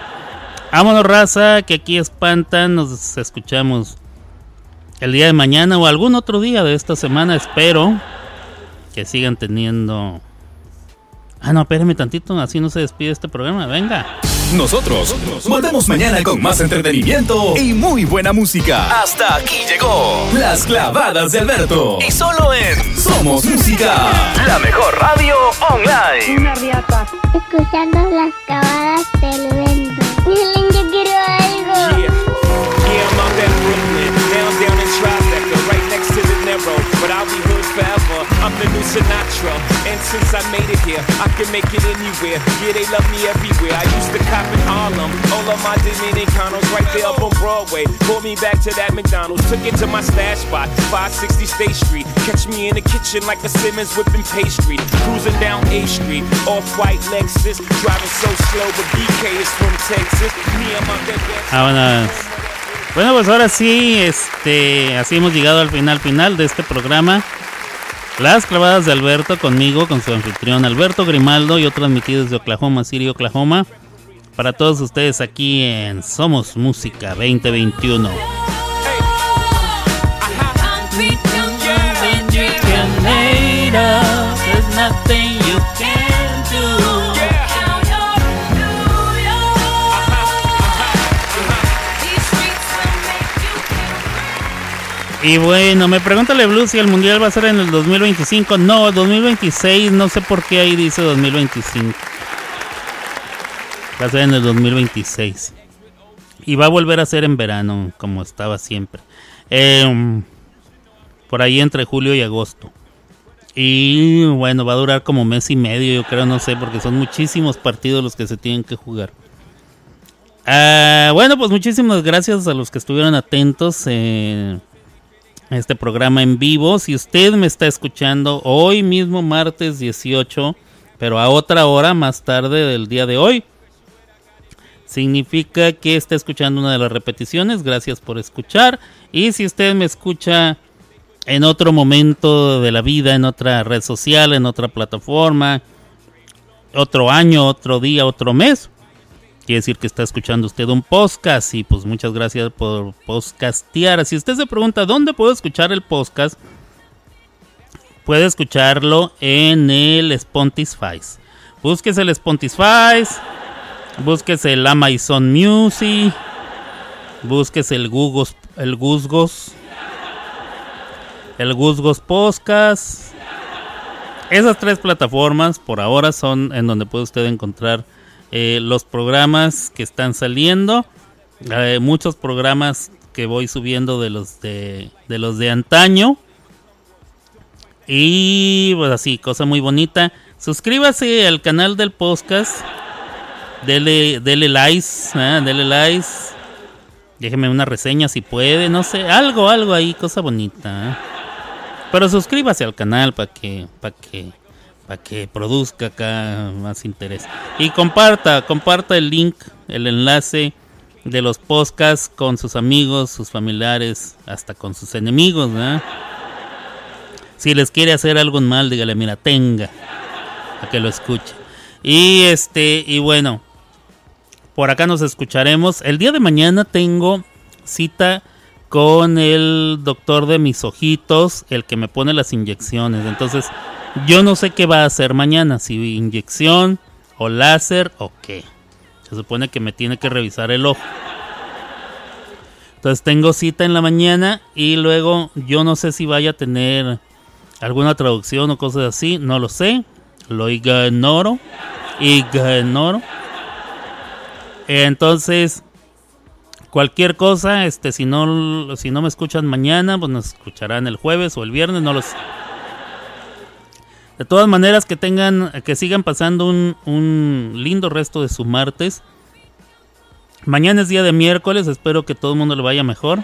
Vámonos, raza, que aquí espantan. Nos escuchamos el día de mañana o algún otro día de esta semana. Espero que sigan teniendo. Ah, no, espérame tantito, así no se despide este programa. Venga.
Nosotros volvemos mañana con más entretenimiento y muy buena música. Hasta aquí llegó Las clavadas de Alberto. Y solo en Somos Música, la mejor radio online.
Una riata. Escuchando las cavadas del vento. Miren, yo quiero algo.
Yeah, I'm out there in Brooklyn. I'm down in Tribeca, right next to the Narrow. But I'll be. I'm the new Sinatra. And since I made it here, I can make it anywhere. Yeah, they love me everywhere. I used to cop in Harlem. All of my Dominicanos right there up on Broadway. Pulled me back to that McDonald's. Took it to my stash spot, 560 State Street. Catch me in the kitchen like a Simmons whipping pastry. Cruising down A Street, off-white Lexus. Driving so slow, but BK is from Texas. Me my best
Vámonos. Ah, bueno, pues ahora sí, este, así hemos llegado al final final de este programa. Las clavadas de Alberto conmigo, con su anfitrión Alberto Grimaldo y otro transmitido desde Oklahoma City, Oklahoma. Para todos ustedes aquí en Somos Música 2021. Y bueno, me pregunta Blue si el mundial va a ser en el 2025. No, 2026, no sé por qué ahí dice 2025. Va a ser en el 2026. Y va a volver a ser en verano, como estaba siempre. Eh, por ahí entre julio y agosto. Y bueno, va a durar como mes y medio, yo creo, no sé, porque son muchísimos partidos los que se tienen que jugar. Ah, bueno, pues muchísimas gracias a los que estuvieron atentos. Eh, este programa en vivo. Si usted me está escuchando hoy mismo, martes 18, pero a otra hora más tarde del día de hoy, significa que está escuchando una de las repeticiones. Gracias por escuchar. Y si usted me escucha en otro momento de la vida, en otra red social, en otra plataforma, otro año, otro día, otro mes. Quiere decir que está escuchando usted un podcast y pues muchas gracias por podcastear. Si usted se pregunta dónde puedo escuchar el podcast, puede escucharlo en el Spotify. Búsquese el Spotify, búsquese el Amazon Music, búsquese el Google, el Guzgos, el Guzgos Podcast. Esas tres plataformas por ahora son en donde puede usted encontrar eh, los programas que están saliendo. Eh, muchos programas que voy subiendo de los de, de los de antaño. Y pues así, cosa muy bonita. Suscríbase al canal del podcast. Dele, dele likes, ¿eh? dele likes. Déjeme una reseña si puede, no sé, algo, algo ahí, cosa bonita. Pero suscríbase al canal para que, para que, para que produzca acá más interés. Y comparta, comparta el link, el enlace de los podcasts con sus amigos, sus familiares, hasta con sus enemigos, ¿verdad? Si les quiere hacer algo mal, dígale, mira, tenga, a que lo escuche. Y este, y bueno, por acá nos escucharemos. El día de mañana tengo cita con el doctor de mis ojitos, el que me pone las inyecciones. Entonces, yo no sé qué va a hacer mañana, si inyección o láser o qué. Se supone que me tiene que revisar el ojo. Entonces tengo cita en la mañana y luego yo no sé si vaya a tener alguna traducción o cosas así, no lo sé. Lo ignoro. Ignoro. Entonces, cualquier cosa, este, si no, si no me escuchan mañana, pues nos escucharán el jueves o el viernes, no lo sé. De todas maneras, que tengan, que sigan pasando un, lindo resto de su martes. Mañana es día de miércoles, espero que todo el mundo le vaya mejor.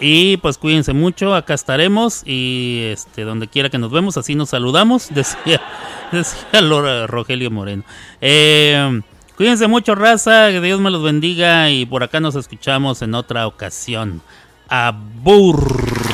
Y pues cuídense mucho, acá estaremos y este donde quiera que nos vemos, así nos saludamos, [laughs] decía, Rogelio Moreno. Eh, cuídense mucho, raza, que Dios me los bendiga y por acá nos escuchamos en otra ocasión. Abur.